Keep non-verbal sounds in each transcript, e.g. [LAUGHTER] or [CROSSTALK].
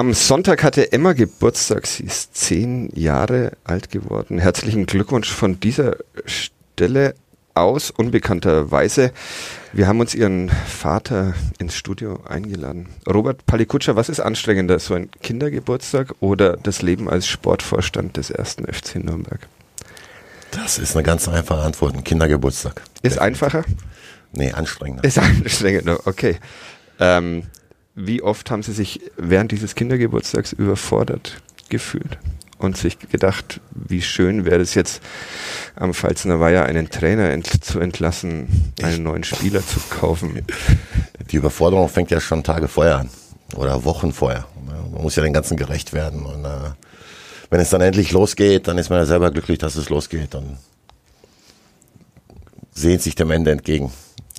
Am Sonntag hatte Emma Geburtstag. Sie ist zehn Jahre alt geworden. Herzlichen Glückwunsch von dieser Stelle aus, unbekannterweise. Wir haben uns ihren Vater ins Studio eingeladen. Robert Palikutscher, was ist anstrengender, so ein Kindergeburtstag oder das Leben als Sportvorstand des ersten FC Nürnberg? Das ist eine ganz einfache Antwort. Ein Kindergeburtstag. Ist einfacher? Nee, anstrengender. Ist [LAUGHS] anstrengender, okay. Ähm, wie oft haben Sie sich während dieses Kindergeburtstags überfordert gefühlt und sich gedacht, wie schön wäre es jetzt am Pfalzner Weiher einen Trainer ent zu entlassen, einen neuen Spieler zu kaufen? [LAUGHS] Die Überforderung fängt ja schon Tage vorher an oder Wochen vorher. Man muss ja den ganzen gerecht werden und äh, wenn es dann endlich losgeht, dann ist man ja selber glücklich, dass es losgeht und sehnt sich dem Ende entgegen.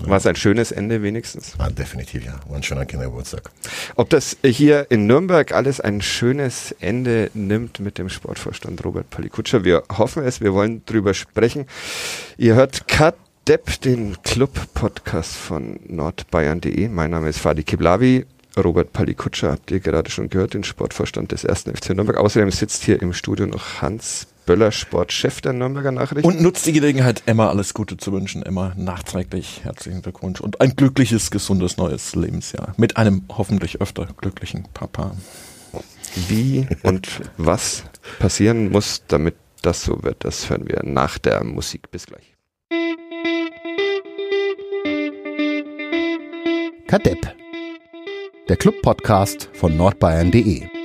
War es ein schönes Ende wenigstens? Ja, definitiv, ja. War ein schöner Kindergeburtstag. Ob das hier in Nürnberg alles ein schönes Ende nimmt mit dem Sportvorstand Robert Palikutscher, wir hoffen es, wir wollen drüber sprechen. Ihr hört Cut Depp, den Club-Podcast von nordbayern.de. Mein Name ist Fadi Kiblavi. Robert Palikutscher habt ihr gerade schon gehört, den Sportvorstand des ersten FC Nürnberg. Außerdem sitzt hier im Studio noch Hans Böller, Sportchef der Nürnberger Nachrichten. Und nutzt die Gelegenheit, Emma alles Gute zu wünschen. Emma nachträglich herzlichen Glückwunsch und ein glückliches, gesundes neues Lebensjahr. Mit einem hoffentlich öfter glücklichen Papa. Wie und was passieren muss, damit das so wird, das hören wir nach der Musik. Bis gleich. Kadepp der Club-Podcast von nordbayern.de.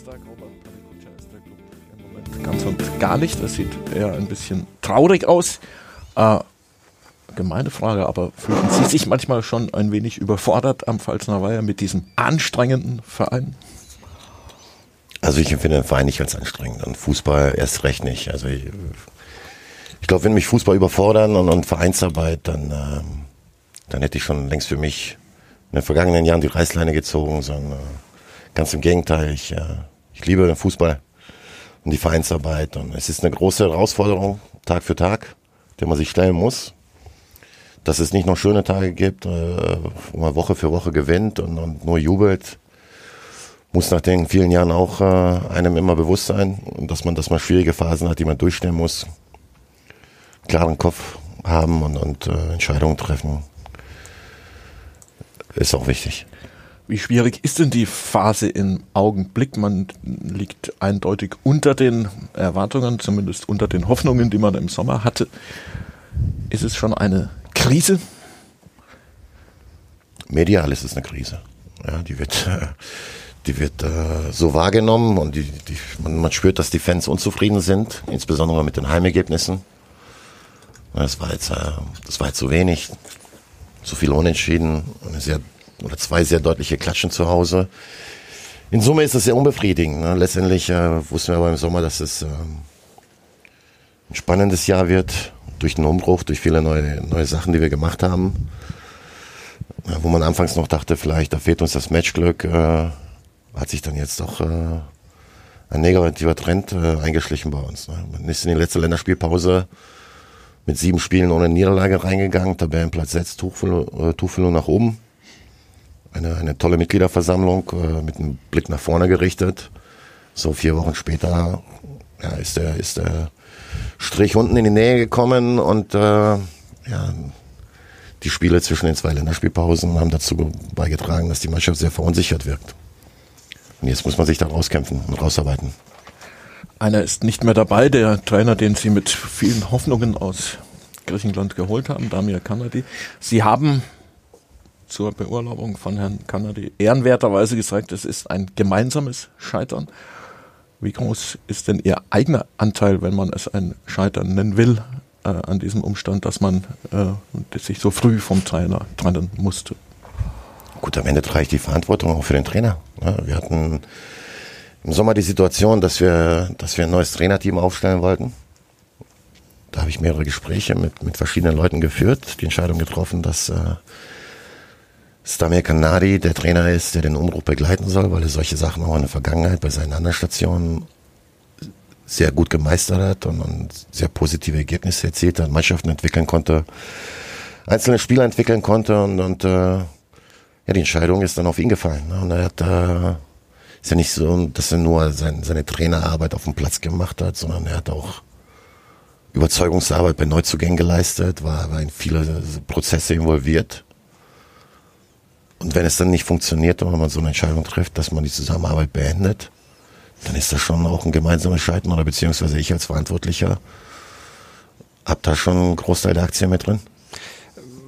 Kindergeburtstag, Robert Palikutscher ist der Club im Moment ganz und gar nicht. Das sieht eher ein bisschen traurig aus. Äh, gemeine Frage, aber fühlen Sie sich manchmal schon ein wenig überfordert am Pfalzner Weiher mit diesem anstrengenden Verein? Also ich empfinde den Verein nicht als anstrengend und Fußball erst recht nicht. Also ich, ich glaube, wenn mich Fußball überfordern und, und Vereinsarbeit, dann, äh, dann hätte ich schon längst für mich in den vergangenen Jahren die Reißleine gezogen, sondern äh, ganz im Gegenteil. Ich, äh, ich liebe den Fußball und die Vereinsarbeit und es ist eine große Herausforderung, Tag für Tag, der man sich stellen muss. Dass es nicht noch schöne Tage gibt, äh, wo man Woche für Woche gewinnt und, und nur jubelt, muss nach den vielen Jahren auch äh, einem immer bewusst sein, dass man, dass man schwierige Phasen hat, die man durchstehen muss, klaren Kopf haben und, und äh, Entscheidungen treffen, ist auch wichtig. Wie schwierig ist denn die Phase im Augenblick? Man liegt eindeutig unter den Erwartungen, zumindest unter den Hoffnungen, die man im Sommer hatte. Ist es schon eine Krise? Medial ist es eine Krise. Ja, die wird äh, die wird äh, so wahrgenommen und die, die, man, man, spürt, dass die Fans unzufrieden sind, insbesondere mit den Heimergebnissen. Das war jetzt, äh, das war jetzt zu wenig, zu viel Unentschieden, eine sehr, oder zwei sehr deutliche Klatschen zu Hause. In Summe ist das sehr unbefriedigend. Ne? Letztendlich äh, wussten wir aber im Sommer, dass es äh, ein spannendes Jahr wird, durch den Umbruch, durch viele neue, neue Sachen, die wir gemacht haben. wo man anfangs noch dachte, vielleicht da fehlt uns das Matchglück, äh, hat sich dann jetzt doch äh, ein negativer Trend äh, eingeschlichen bei uns. Ne? Man ist in die letzte Länderspielpause mit sieben Spielen ohne Niederlage reingegangen, Tabellenplatz 6, Tuchfüllung, äh, Tuchfüllung nach oben. Eine, eine tolle Mitgliederversammlung äh, mit einem Blick nach vorne gerichtet. So vier Wochen später ja, ist, der, ist der Strich unten in die Nähe gekommen und äh, ja, die Spiele zwischen den zwei Länderspielpausen haben dazu beigetragen, dass die Mannschaft sehr verunsichert wirkt. Und jetzt muss man sich da rauskämpfen und rausarbeiten. Einer ist nicht mehr dabei, der Trainer, den Sie mit vielen Hoffnungen aus Griechenland geholt haben, Damir Kanadi. Sie haben zur Beurlaubung von Herrn Kanadi ehrenwerterweise gesagt, es ist ein gemeinsames Scheitern. Wie groß ist denn Ihr eigener Anteil, wenn man es ein Scheitern nennen will, äh, an diesem Umstand, dass man äh, sich so früh vom Trainer trennen musste? Gut, am Ende trage ich die Verantwortung auch für den Trainer. Wir hatten im Sommer die Situation, dass wir, dass wir ein neues Trainerteam aufstellen wollten. Da habe ich mehrere Gespräche mit, mit verschiedenen Leuten geführt, die Entscheidung getroffen, dass äh, Stamir Kanadi der Trainer ist, der den Umbruch begleiten soll, weil er solche Sachen auch in der Vergangenheit bei seinen anderen Stationen sehr gut gemeistert hat und, und sehr positive Ergebnisse erzielt hat, Mannschaften entwickeln konnte, einzelne Spieler entwickeln konnte und, und äh, ja, die Entscheidung ist dann auf ihn gefallen. Ne? Und er hat äh, ist ja nicht so, dass er nur sein, seine Trainerarbeit auf dem Platz gemacht hat, sondern er hat auch Überzeugungsarbeit bei Neuzugängen geleistet, war, war in viele Prozesse involviert. Und wenn es dann nicht funktioniert, wenn man so eine Entscheidung trifft, dass man die Zusammenarbeit beendet, dann ist das schon auch ein gemeinsames Scheitern oder beziehungsweise ich als Verantwortlicher habe da schon einen Großteil der Aktien mit drin.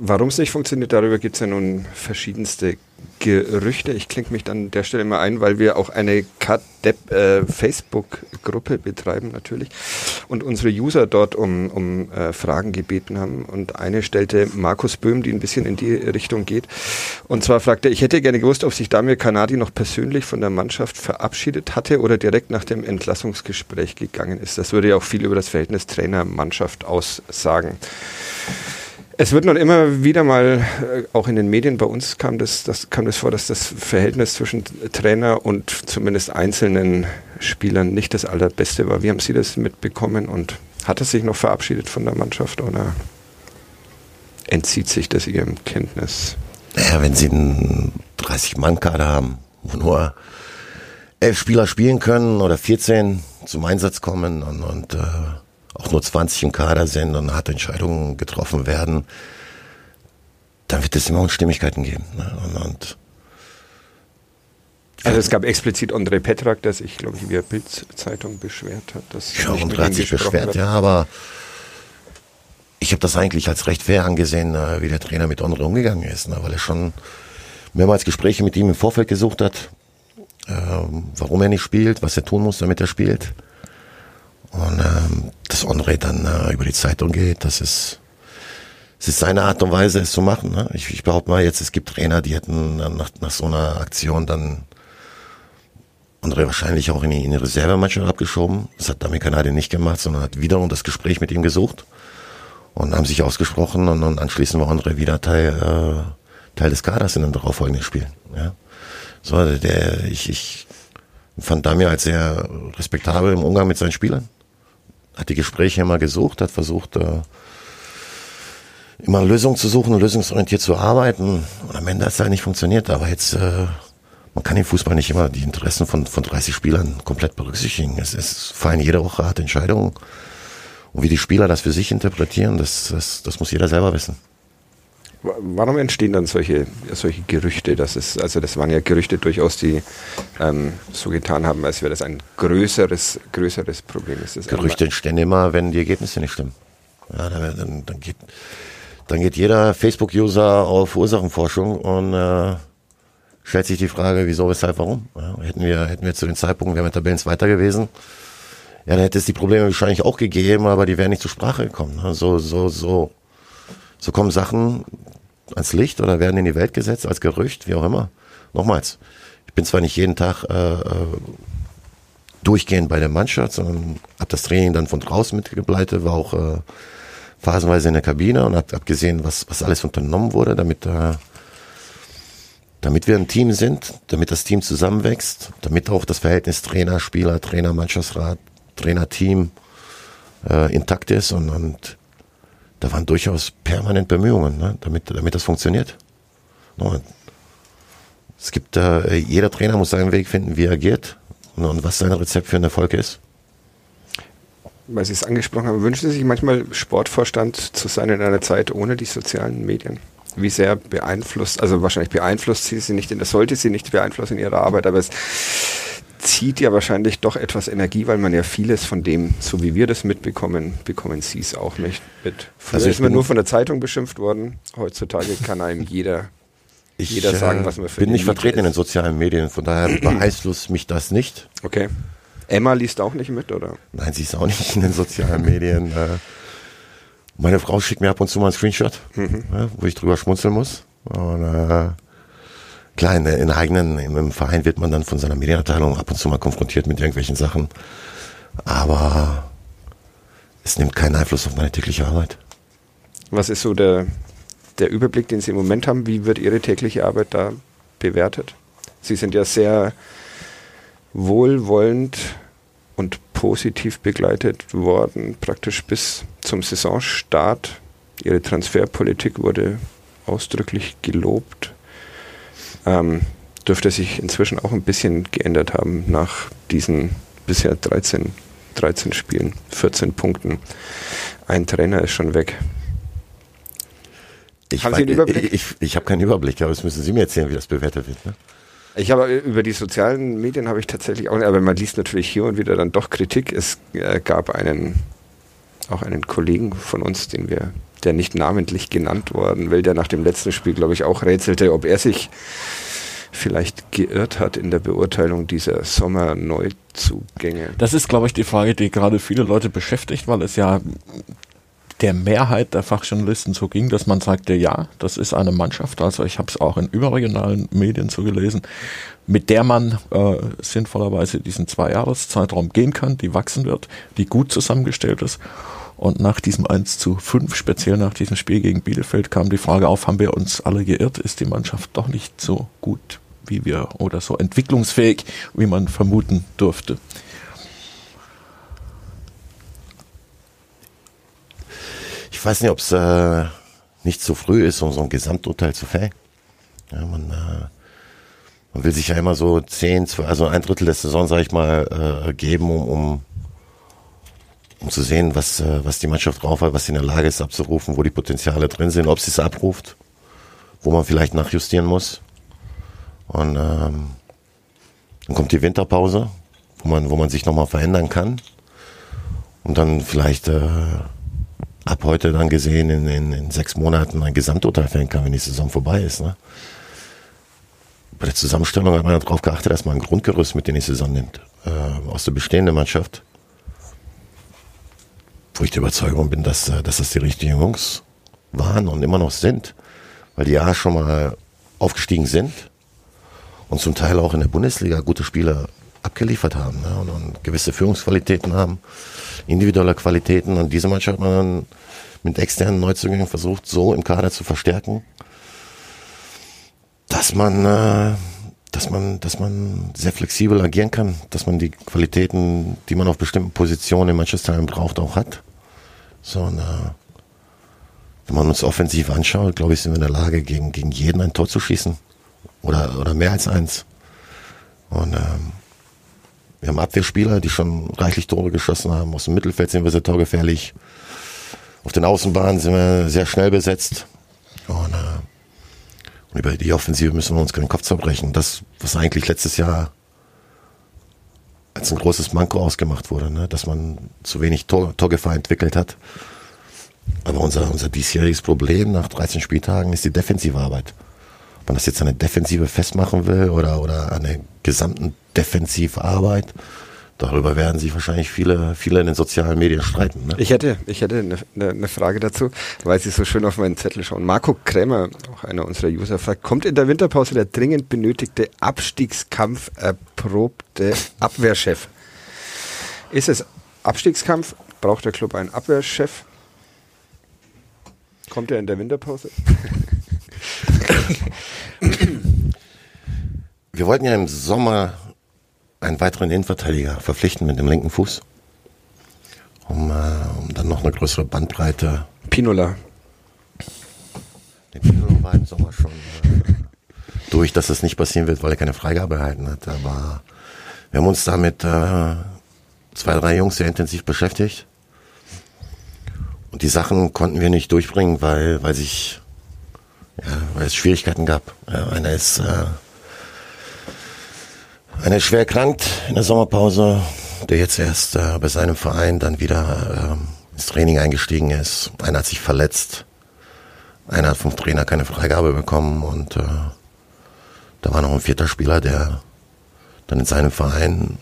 Warum es nicht funktioniert, darüber gibt es ja nun verschiedenste Gerüchte. Ich klinge mich an der Stelle mal ein, weil wir auch eine CADEP äh, betreiben natürlich und unsere User dort um, um äh, Fragen gebeten haben. Und eine stellte Markus Böhm, die ein bisschen in die Richtung geht. Und zwar fragte er, ich hätte gerne gewusst, ob sich Damir Kanadi noch persönlich von der Mannschaft verabschiedet hatte oder direkt nach dem Entlassungsgespräch gegangen ist. Das würde ja auch viel über das Verhältnis Trainer-Mannschaft aussagen. Es wird noch immer wieder mal, äh, auch in den Medien bei uns kam das, das, kam das vor, dass das Verhältnis zwischen Trainer und zumindest einzelnen Spielern nicht das allerbeste war. Wie haben Sie das mitbekommen und hat er sich noch verabschiedet von der Mannschaft oder entzieht sich das Ihrem Kenntnis? Naja, wenn Sie einen 30-Mann-Kader haben, wo nur elf Spieler spielen können oder 14 zum Einsatz kommen und, und äh, auch nur 20 im Kader sind und harte Entscheidungen getroffen werden, dann wird es immer Unstimmigkeiten geben. Ne? Und, und also es gab explizit André Petrak, der sich, glaube ich, via Bild-Zeitung beschwert hat. Dass ja, André hat sich beschwert, wird. ja, aber ich habe das eigentlich als recht fair angesehen, äh, wie der Trainer mit André umgegangen ist, ne? weil er schon mehrmals Gespräche mit ihm im Vorfeld gesucht hat, ähm, warum er nicht spielt, was er tun muss, damit er spielt. Und ähm, dass André dann äh, über die Zeitung geht, das ist, es ist seine Art und Weise, es zu machen. Ne? Ich, ich behaupte mal jetzt, es gibt Trainer, die hätten nach, nach so einer Aktion dann André wahrscheinlich auch in die, in die Reservemannschaft abgeschoben. Das hat Dami Kanadi nicht gemacht, sondern hat wiederum das Gespräch mit ihm gesucht und haben sich ausgesprochen und, und anschließend war André wieder Teil, äh, Teil des Kaders in den darauffolgenden Spielen. Ja? So, der, ich, ich fand Dami als sehr respektabel im Umgang mit seinen Spielern hat die Gespräche immer gesucht, hat versucht, äh, immer Lösungen zu suchen, lösungsorientiert zu arbeiten. Und am Ende hat es halt nicht funktioniert. Aber jetzt, äh, man kann im Fußball nicht immer die Interessen von, von 30 Spielern komplett berücksichtigen. Es, es fallen jede Woche harte Entscheidungen. Und wie die Spieler das für sich interpretieren, das, das, das muss jeder selber wissen. Warum entstehen dann solche, solche Gerüchte? Das ist, also das waren ja Gerüchte durchaus, die ähm, so getan haben, als wäre das ein größeres, größeres Problem. Gerüchte entstehen immer, wenn die Ergebnisse nicht stimmen. Ja, dann, dann, geht, dann geht jeder Facebook-User auf Ursachenforschung und äh, stellt sich die Frage, wieso, weshalb, warum. Ja, hätten, wir, hätten wir zu den Zeitpunkten, wären wir Tabellen weiter gewesen, ja, dann hätte es die Probleme wahrscheinlich auch gegeben, aber die wären nicht zur Sprache gekommen. Ne? So, so, so, so kommen Sachen, ans Licht oder werden in die Welt gesetzt als Gerücht, wie auch immer. Nochmals, ich bin zwar nicht jeden Tag äh, äh durchgehend bei der Mannschaft, sondern habe das Training dann von draußen mitgebleitet, war auch äh, phasenweise in der Kabine und habe hab gesehen, was, was alles unternommen wurde, damit, äh, damit wir ein Team sind, damit das Team zusammenwächst, damit auch das Verhältnis Trainer, Spieler, Trainer, Mannschaftsrat, Trainer, Team äh, intakt ist und, und da waren durchaus permanent Bemühungen, ne, damit, damit das funktioniert. No, es gibt äh, jeder Trainer muss seinen Weg finden, wie er agiert und, und was sein Rezept für einen Erfolg ist. Weil Sie es angesprochen haben, wünschen Sie sich manchmal Sportvorstand zu sein in einer Zeit ohne die sozialen Medien? Wie sehr beeinflusst, also wahrscheinlich beeinflusst sie sie nicht, das sollte sie nicht beeinflussen in ihrer Arbeit, aber es zieht ja wahrscheinlich doch etwas Energie, weil man ja vieles von dem, so wie wir das mitbekommen, bekommen Sie es auch nicht mit. Früher also ist man nur von der Zeitung beschimpft worden. Heutzutage kann einem jeder, ich, jeder sagen, was man für bin nicht vertreten ist. in den sozialen Medien, von daher [CLEARS THROAT] beeinflusst mich das nicht. Okay. Emma liest auch nicht mit, oder? Nein, sie ist auch nicht in den sozialen Medien. Äh, meine Frau schickt mir ab und zu mal einen Screenshot, mhm. wo ich drüber schmunzeln muss. Und, äh, klar, in, in eigenen, im Verein wird man dann von seiner Medienabteilung ab und zu mal konfrontiert mit irgendwelchen Sachen. Aber es nimmt keinen Einfluss auf meine tägliche Arbeit. Was ist so der, der Überblick, den Sie im Moment haben? Wie wird Ihre tägliche Arbeit da bewertet? Sie sind ja sehr wohlwollend und positiv begleitet worden, praktisch bis zum Saisonstart. Ihre Transferpolitik wurde ausdrücklich gelobt. Ähm, dürfte sich inzwischen auch ein bisschen geändert haben nach diesen bisher 13, 13 Spielen, 14 Punkten. Ein Trainer ist schon weg. Ich, Haben Sie einen Überblick? Ich, ich, ich habe keinen Überblick, aber das müssen Sie mir erzählen, wie das bewertet wird. Ne? Ich habe über die sozialen Medien habe ich tatsächlich auch, aber man liest natürlich hier und wieder dann doch Kritik. Es äh, gab einen, auch einen Kollegen von uns, den wir, der nicht namentlich genannt worden, weil der nach dem letzten Spiel, glaube ich, auch rätselte, ob er sich vielleicht geirrt hat in der Beurteilung dieser Sommerneuzugänge. Das ist, glaube ich, die Frage, die gerade viele Leute beschäftigt, weil es ja der Mehrheit der Fachjournalisten so ging, dass man sagte, ja, das ist eine Mannschaft, also ich habe es auch in überregionalen Medien so gelesen, mit der man äh, sinnvollerweise diesen Zwei-Jahres-Zeitraum gehen kann, die wachsen wird, die gut zusammengestellt ist. Und nach diesem 1 zu 5, speziell nach diesem Spiel gegen Bielefeld, kam die Frage auf, haben wir uns alle geirrt? Ist die Mannschaft doch nicht so gut, wie wir, oder so entwicklungsfähig, wie man vermuten durfte? Ich weiß nicht, ob es äh, nicht zu früh ist, um so ein Gesamturteil zu fällen. Ja, man, äh, man will sich ja immer so zehn, zwei, also ein Drittel der Saison, sage ich mal, äh, geben, um, um, um zu sehen, was, äh, was die Mannschaft drauf hat, was sie in der Lage ist abzurufen, wo die Potenziale drin sind, ob sie es abruft, wo man vielleicht nachjustieren muss. Und ähm, dann kommt die Winterpause, wo man, wo man sich nochmal verändern kann. Und dann vielleicht äh, ab heute dann gesehen in, in, in sechs Monaten ein Gesamturteil fällen kann, wenn die Saison vorbei ist. Ne? Bei der Zusammenstellung hat man darauf geachtet, dass man ein Grundgerüst mit in die Saison nimmt, äh, aus der bestehenden Mannschaft. Wo ich der Überzeugung bin, dass, äh, dass das die richtigen Jungs waren und immer noch sind, weil die ja schon mal aufgestiegen sind und zum Teil auch in der Bundesliga gute Spieler abgeliefert haben ne? und, und gewisse Führungsqualitäten haben individuelle Qualitäten. Und diese Mannschaft hat man dann mit externen Neuzugängen versucht, so im Kader zu verstärken, dass man, äh, dass man, dass man sehr flexibel agieren kann, dass man die Qualitäten, die man auf bestimmten Positionen in Manchester braucht, auch hat. So, und, äh, wenn man uns offensiv anschaut, glaube ich, sind wir in der Lage, gegen, gegen jeden ein Tor zu schießen. Oder, oder mehr als eins. Und ähm, wir haben Abwehrspieler, die schon reichlich Tore geschossen haben. Aus dem Mittelfeld sind wir sehr torgefährlich. Auf den Außenbahnen sind wir sehr schnell besetzt. Und, äh, über die Offensive müssen wir uns keinen Kopf zerbrechen. Das, was eigentlich letztes Jahr als ein großes Manko ausgemacht wurde, ne? dass man zu wenig Tor, Torgefahr entwickelt hat. Aber unser, unser diesjähriges Problem nach 13 Spieltagen ist die defensive Arbeit. Ob man das jetzt an eine Defensive festmachen will oder, oder an der gesamten Defensivarbeit, darüber werden sich wahrscheinlich viele, viele in den sozialen Medien streiten. Ne? Ich hätte, ich hätte eine, eine, eine Frage dazu, weil Sie so schön auf meinen Zettel schauen. Marco Krämer, auch einer unserer User, fragt, kommt in der Winterpause der dringend benötigte Abstiegskampf erprobte Abwehrchef? Ist es Abstiegskampf? Braucht der Club einen Abwehrchef? Kommt er in der Winterpause? Wir wollten ja im Sommer einen weiteren Innenverteidiger verpflichten mit dem linken Fuß, um, äh, um dann noch eine größere Bandbreite. Pinola. Der Pinola war im Sommer schon äh, durch, dass das nicht passieren wird, weil er keine Freigabe erhalten hat. Aber wir haben uns damit äh, zwei, drei Jungs sehr intensiv beschäftigt. Und die Sachen konnten wir nicht durchbringen, weil, weil sich ja, weil es Schwierigkeiten gab. Ja, einer ist äh, einer schwer erkrankt in der Sommerpause, der jetzt erst äh, bei seinem Verein dann wieder äh, ins Training eingestiegen ist. Einer hat sich verletzt. Einer hat vom Trainer keine Freigabe bekommen und äh, da war noch ein vierter Spieler, der dann in seinem Verein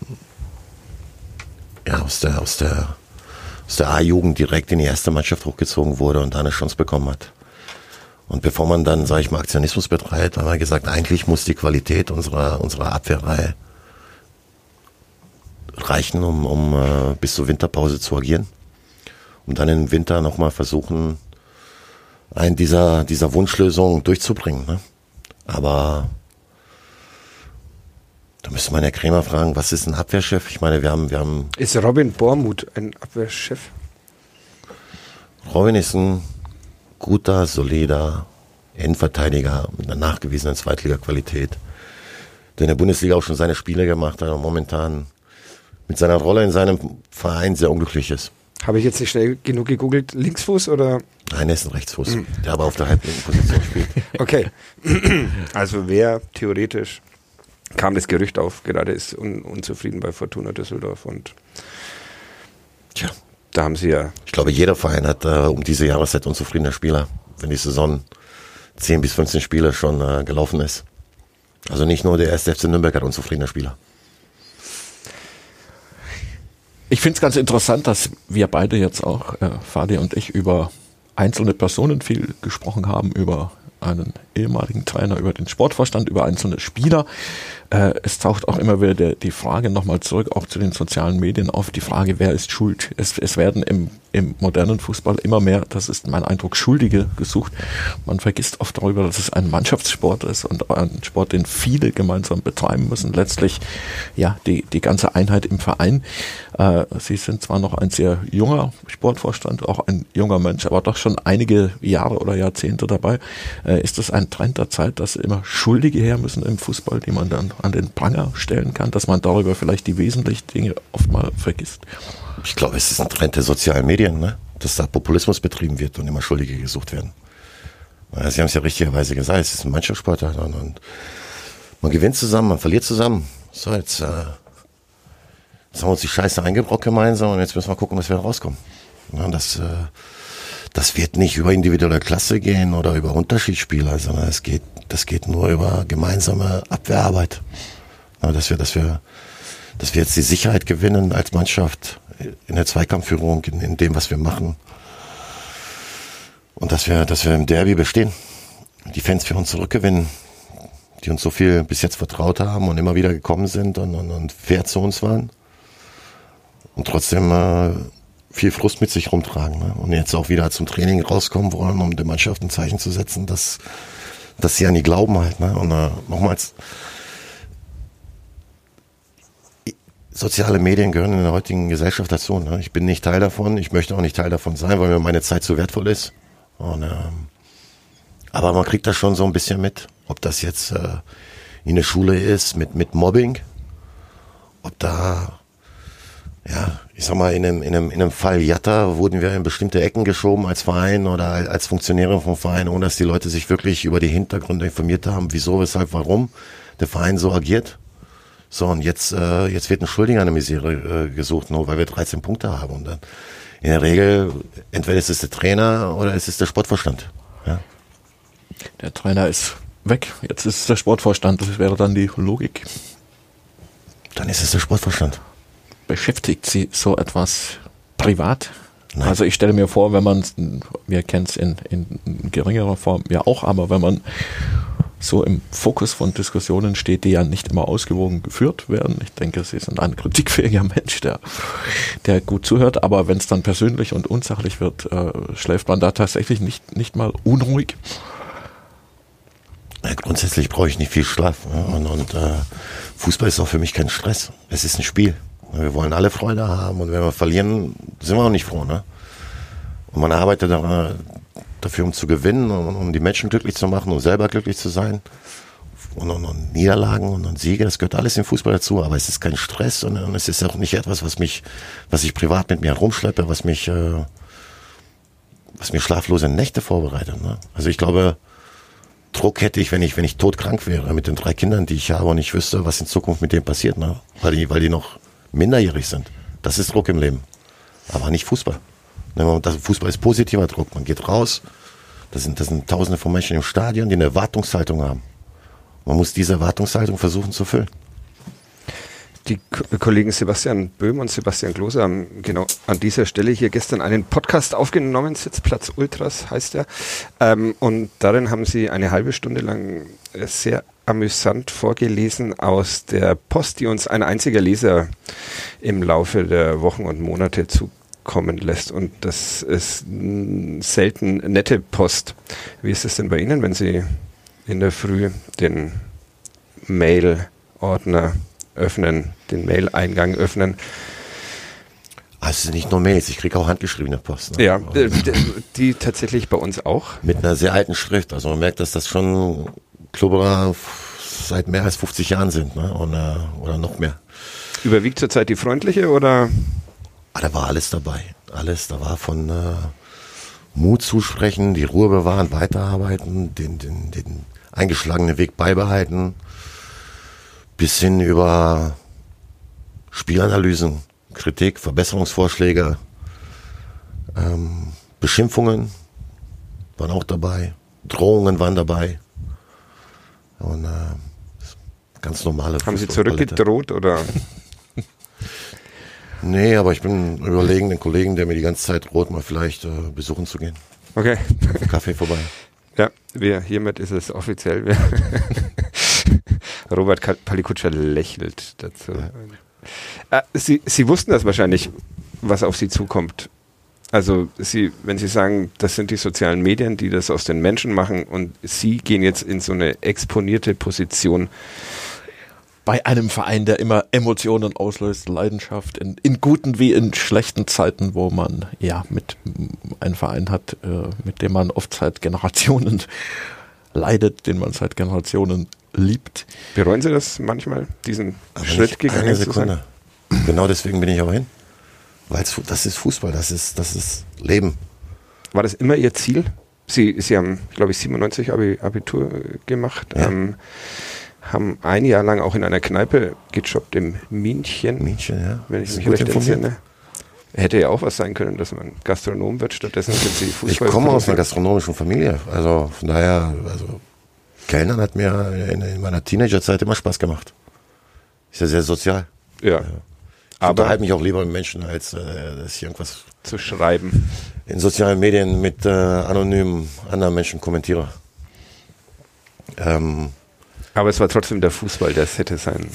ja, aus der, aus der, aus der A-Jugend direkt in die erste Mannschaft hochgezogen wurde und da eine Chance bekommen hat. Und bevor man dann, sage ich mal, Aktionismus betreibt, haben wir gesagt, eigentlich muss die Qualität unserer, unserer Abwehrreihe reichen, um, um äh, bis zur Winterpause zu agieren. Und dann im Winter nochmal versuchen, einen dieser, dieser Wunschlösungen durchzubringen. Ne? Aber Da müsste man Herr Krämer fragen, was ist ein Abwehrchef? Ich meine, wir haben, wir haben. Ist Robin Bormuth ein Abwehrchef? Robin ist ein guter, solider Endverteidiger mit einer nachgewiesenen Zweitliga-Qualität, der in der Bundesliga auch schon seine Spiele gemacht hat und momentan mit seiner Rolle in seinem Verein sehr unglücklich ist. Habe ich jetzt nicht schnell genug gegoogelt? Linksfuß oder? Nein, er ist ein Rechtsfuß, der aber auf der halblinken Position spielt. [LAUGHS] Okay. [CLEARS THROAT] Also wer theoretisch kam das Gerücht auf, gerade ist un unzufrieden bei Fortuna Düsseldorf und Tja, da haben sie ja ich glaube, jeder Verein hat äh, um diese Jahreszeit unzufriedene Spieler, wenn die Saison 10 bis 15 Spiele schon äh, gelaufen ist. Also nicht nur der erste FC Nürnberg hat unzufriedene Spieler. Ich finde es ganz interessant, dass wir beide jetzt auch, äh, Fadi und ich, über einzelne Personen viel gesprochen haben, über einen ehemaligen Trainer, über den Sportvorstand, über einzelne Spieler. Äh, es taucht auch immer wieder der, die Frage nochmal zurück, auch zu den sozialen Medien auf, die Frage, wer ist schuld? Es, es werden im, im modernen Fußball immer mehr, das ist mein Eindruck, Schuldige gesucht. Man vergisst oft darüber, dass es ein Mannschaftssport ist und ein Sport, den viele gemeinsam betreiben müssen. Letztlich, ja, die, die ganze Einheit im Verein. Äh, Sie sind zwar noch ein sehr junger Sportvorstand, auch ein junger Mensch, aber doch schon einige Jahre oder Jahrzehnte dabei. Äh, ist das ein Trend der Zeit, dass immer Schuldige her müssen im Fußball, die man dann an den Pranger stellen kann, dass man darüber vielleicht die wesentlichen Dinge oft mal vergisst? Ich glaube, es ist ein Trend der sozialen Medien, ne? dass da Populismus betrieben wird und immer Schuldige gesucht werden. Sie haben es ja richtigerweise gesagt, es ist ein Mannschaftssport und, man gewinnt zusammen, man verliert zusammen. So, jetzt, äh, jetzt haben wir uns die Scheiße eingebrockt gemeinsam und jetzt müssen wir gucken, dass wir da rauskommen. Ja, das, äh, das wird nicht über individuelle Klasse gehen oder über Unterschiedsspieler, sondern es geht, das geht nur über gemeinsame Abwehrarbeit. Ja, dass wir, dass wir, dass wir jetzt die Sicherheit gewinnen als Mannschaft in der Zweikampfführung, in, in dem, was wir machen. Und dass wir, dass wir im Derby bestehen. Die Fans für uns zurückgewinnen, die uns so viel bis jetzt vertraut haben und immer wieder gekommen sind und, und, und fair zu uns waren. Und trotzdem äh, viel Frust mit sich rumtragen. Ne? Und jetzt auch wieder zum Training rauskommen wollen, um der Mannschaft ein Zeichen zu setzen, dass, dass sie an die glauben halt. Ne? Und äh, nochmals, soziale Medien gehören in der heutigen Gesellschaft dazu. Ne? Ich bin nicht Teil davon, ich möchte auch nicht Teil davon sein, weil mir meine Zeit zu wertvoll ist. Und, ähm, aber man kriegt das schon so ein bisschen mit, ob das jetzt äh, in der Schule ist mit, mit Mobbing, ob da, ja, ich sag mal, in einem, in einem, in einem Fall Jatta wurden wir in bestimmte Ecken geschoben als Verein oder als Funktionäre vom Verein, ohne dass die Leute sich wirklich über die Hintergründe informiert haben, wieso, weshalb, warum der Verein so agiert. So, und jetzt, äh, jetzt wird ein Schuldiger an der Misere äh, gesucht, nur weil wir 13 Punkte haben. Und dann in der Regel, entweder ist es der Trainer oder es ist der Sportvorstand. Ja. Der Trainer ist weg, jetzt ist es der Sportvorstand, das wäre dann die Logik. Dann ist es der Sportvorstand. Beschäftigt Sie so etwas privat? Nein. Also ich stelle mir vor, wenn man, wir kennen es in, in geringerer Form ja auch, aber wenn man so im Fokus von Diskussionen steht, die ja nicht immer ausgewogen geführt werden. Ich denke, Sie sind ein kritikfähiger Mensch, der, der gut zuhört, aber wenn es dann persönlich und unsachlich wird, äh, schläft man da tatsächlich nicht, nicht mal unruhig. Ja, grundsätzlich brauche ich nicht viel Schlaf. Ja, und und äh, Fußball ist auch für mich kein Stress. Es ist ein Spiel. Wir wollen alle Freude haben und wenn wir verlieren, sind wir auch nicht froh. Ne? Und man arbeitet da, dafür, um zu gewinnen, um, um die Menschen glücklich zu machen, um selber glücklich zu sein. Und, und, und Niederlagen und, und Siege, das gehört alles im Fußball dazu, aber es ist kein Stress und, und es ist auch nicht etwas, was mich, was ich privat mit mir herumschleppe, was mich, äh, was mir schlaflose Nächte vorbereitet. Ne? Also ich glaube, Druck hätte ich, wenn ich, wenn ich todkrank wäre mit den drei Kindern, die ich habe und ich wüsste, was in Zukunft mit denen passiert, ne? weil, die, weil die noch minderjährig sind. Das ist Druck im Leben. Aber nicht Fußball. Fußball ist positiver Druck. Man geht raus. Das sind, das sind tausende von Menschen im Stadion, die eine Erwartungshaltung haben. Man muss diese Erwartungshaltung versuchen zu füllen. Die Ko Kollegen Sebastian Böhm und Sebastian Klose haben genau an dieser Stelle hier gestern einen Podcast aufgenommen, Sitzplatz Ultras heißt er. Ähm, und darin haben sie eine halbe Stunde lang äh, sehr amüsant vorgelesen aus der Post, die uns ein einziger Leser im Laufe der Wochen und Monate zukommen lässt. Und das ist selten nette Post. Wie ist es denn bei Ihnen, wenn Sie in der Früh den Mail-Ordner öffnen, den Mail-Eingang öffnen. Also es nicht nur Mails, ich kriege auch handgeschriebene Post. Ne? Ja, die, die tatsächlich bei uns auch. Mit einer sehr alten Schrift. Also man merkt, dass das schon Klubberer seit mehr als 50 Jahren sind, ne? Oder, oder noch mehr. Überwiegt zurzeit die freundliche oder? Ah, da war alles dabei. Alles. Da war von äh, Mut zusprechen, die Ruhe bewahren, weiterarbeiten, den, den, den eingeschlagenen Weg beibehalten, bis hin über Spielanalysen, Kritik, Verbesserungsvorschläge, ähm, Beschimpfungen waren auch dabei, Drohungen waren dabei. Und äh, ganz normale. Haben Sie zurückgedroht oder? [LAUGHS] Nee, aber ich bin überlegen, den Kollegen, der mir die ganze Zeit droht, mal vielleicht äh, besuchen zu gehen. Okay. Kaffee vorbei. [LAUGHS] Ja, wir, hiermit ist es offiziell. [LAUGHS] Robert Palikutscher lächelt dazu. Äh, Sie, Sie wussten das wahrscheinlich, was auf Sie zukommt. Also Sie, wenn Sie sagen, das sind die sozialen Medien, die das aus den Menschen machen und Sie gehen jetzt in so eine exponierte Position. Bei einem Verein, der immer Emotionen auslöst, Leidenschaft, in, in guten wie in schlechten Zeiten, wo man ja mit einem Verein hat, äh, mit dem man oft seit Generationen [LAUGHS] leidet, den man seit Generationen liebt. Bereuen Sie das manchmal, diesen Aber Schritt gegangen eine zu sein? Sekunde. Genau deswegen bin ich auch hin. Weil das ist Fußball, das ist, das ist Leben. War das immer Ihr Ziel? Sie, Sie haben, glaube ich, 97 Abi, Abitur gemacht, Ja. ähm, haben ein Jahr lang auch in einer Kneipe gejobbt im Minchen, Mädchen, ja. wenn ich mich recht entsinne. Hätte ja auch was sein können, dass man Gastronom wird, stattdessen sind Sie Ich Fußball. komme aus einer gastronomischen Familie. Also von daher, also Kellnern hat mir in, in meiner Teenagerzeit immer Spaß gemacht. Ist ja sehr sozial. Ja. Ich Aber unterhalte mich auch lieber mit Menschen, als äh, dass ich irgendwas zu schreiben. in sozialen Medien mit äh, anonymen anderen Menschen kommentiere. Ähm, Aber es war trotzdem der Fußball, das hätte sein.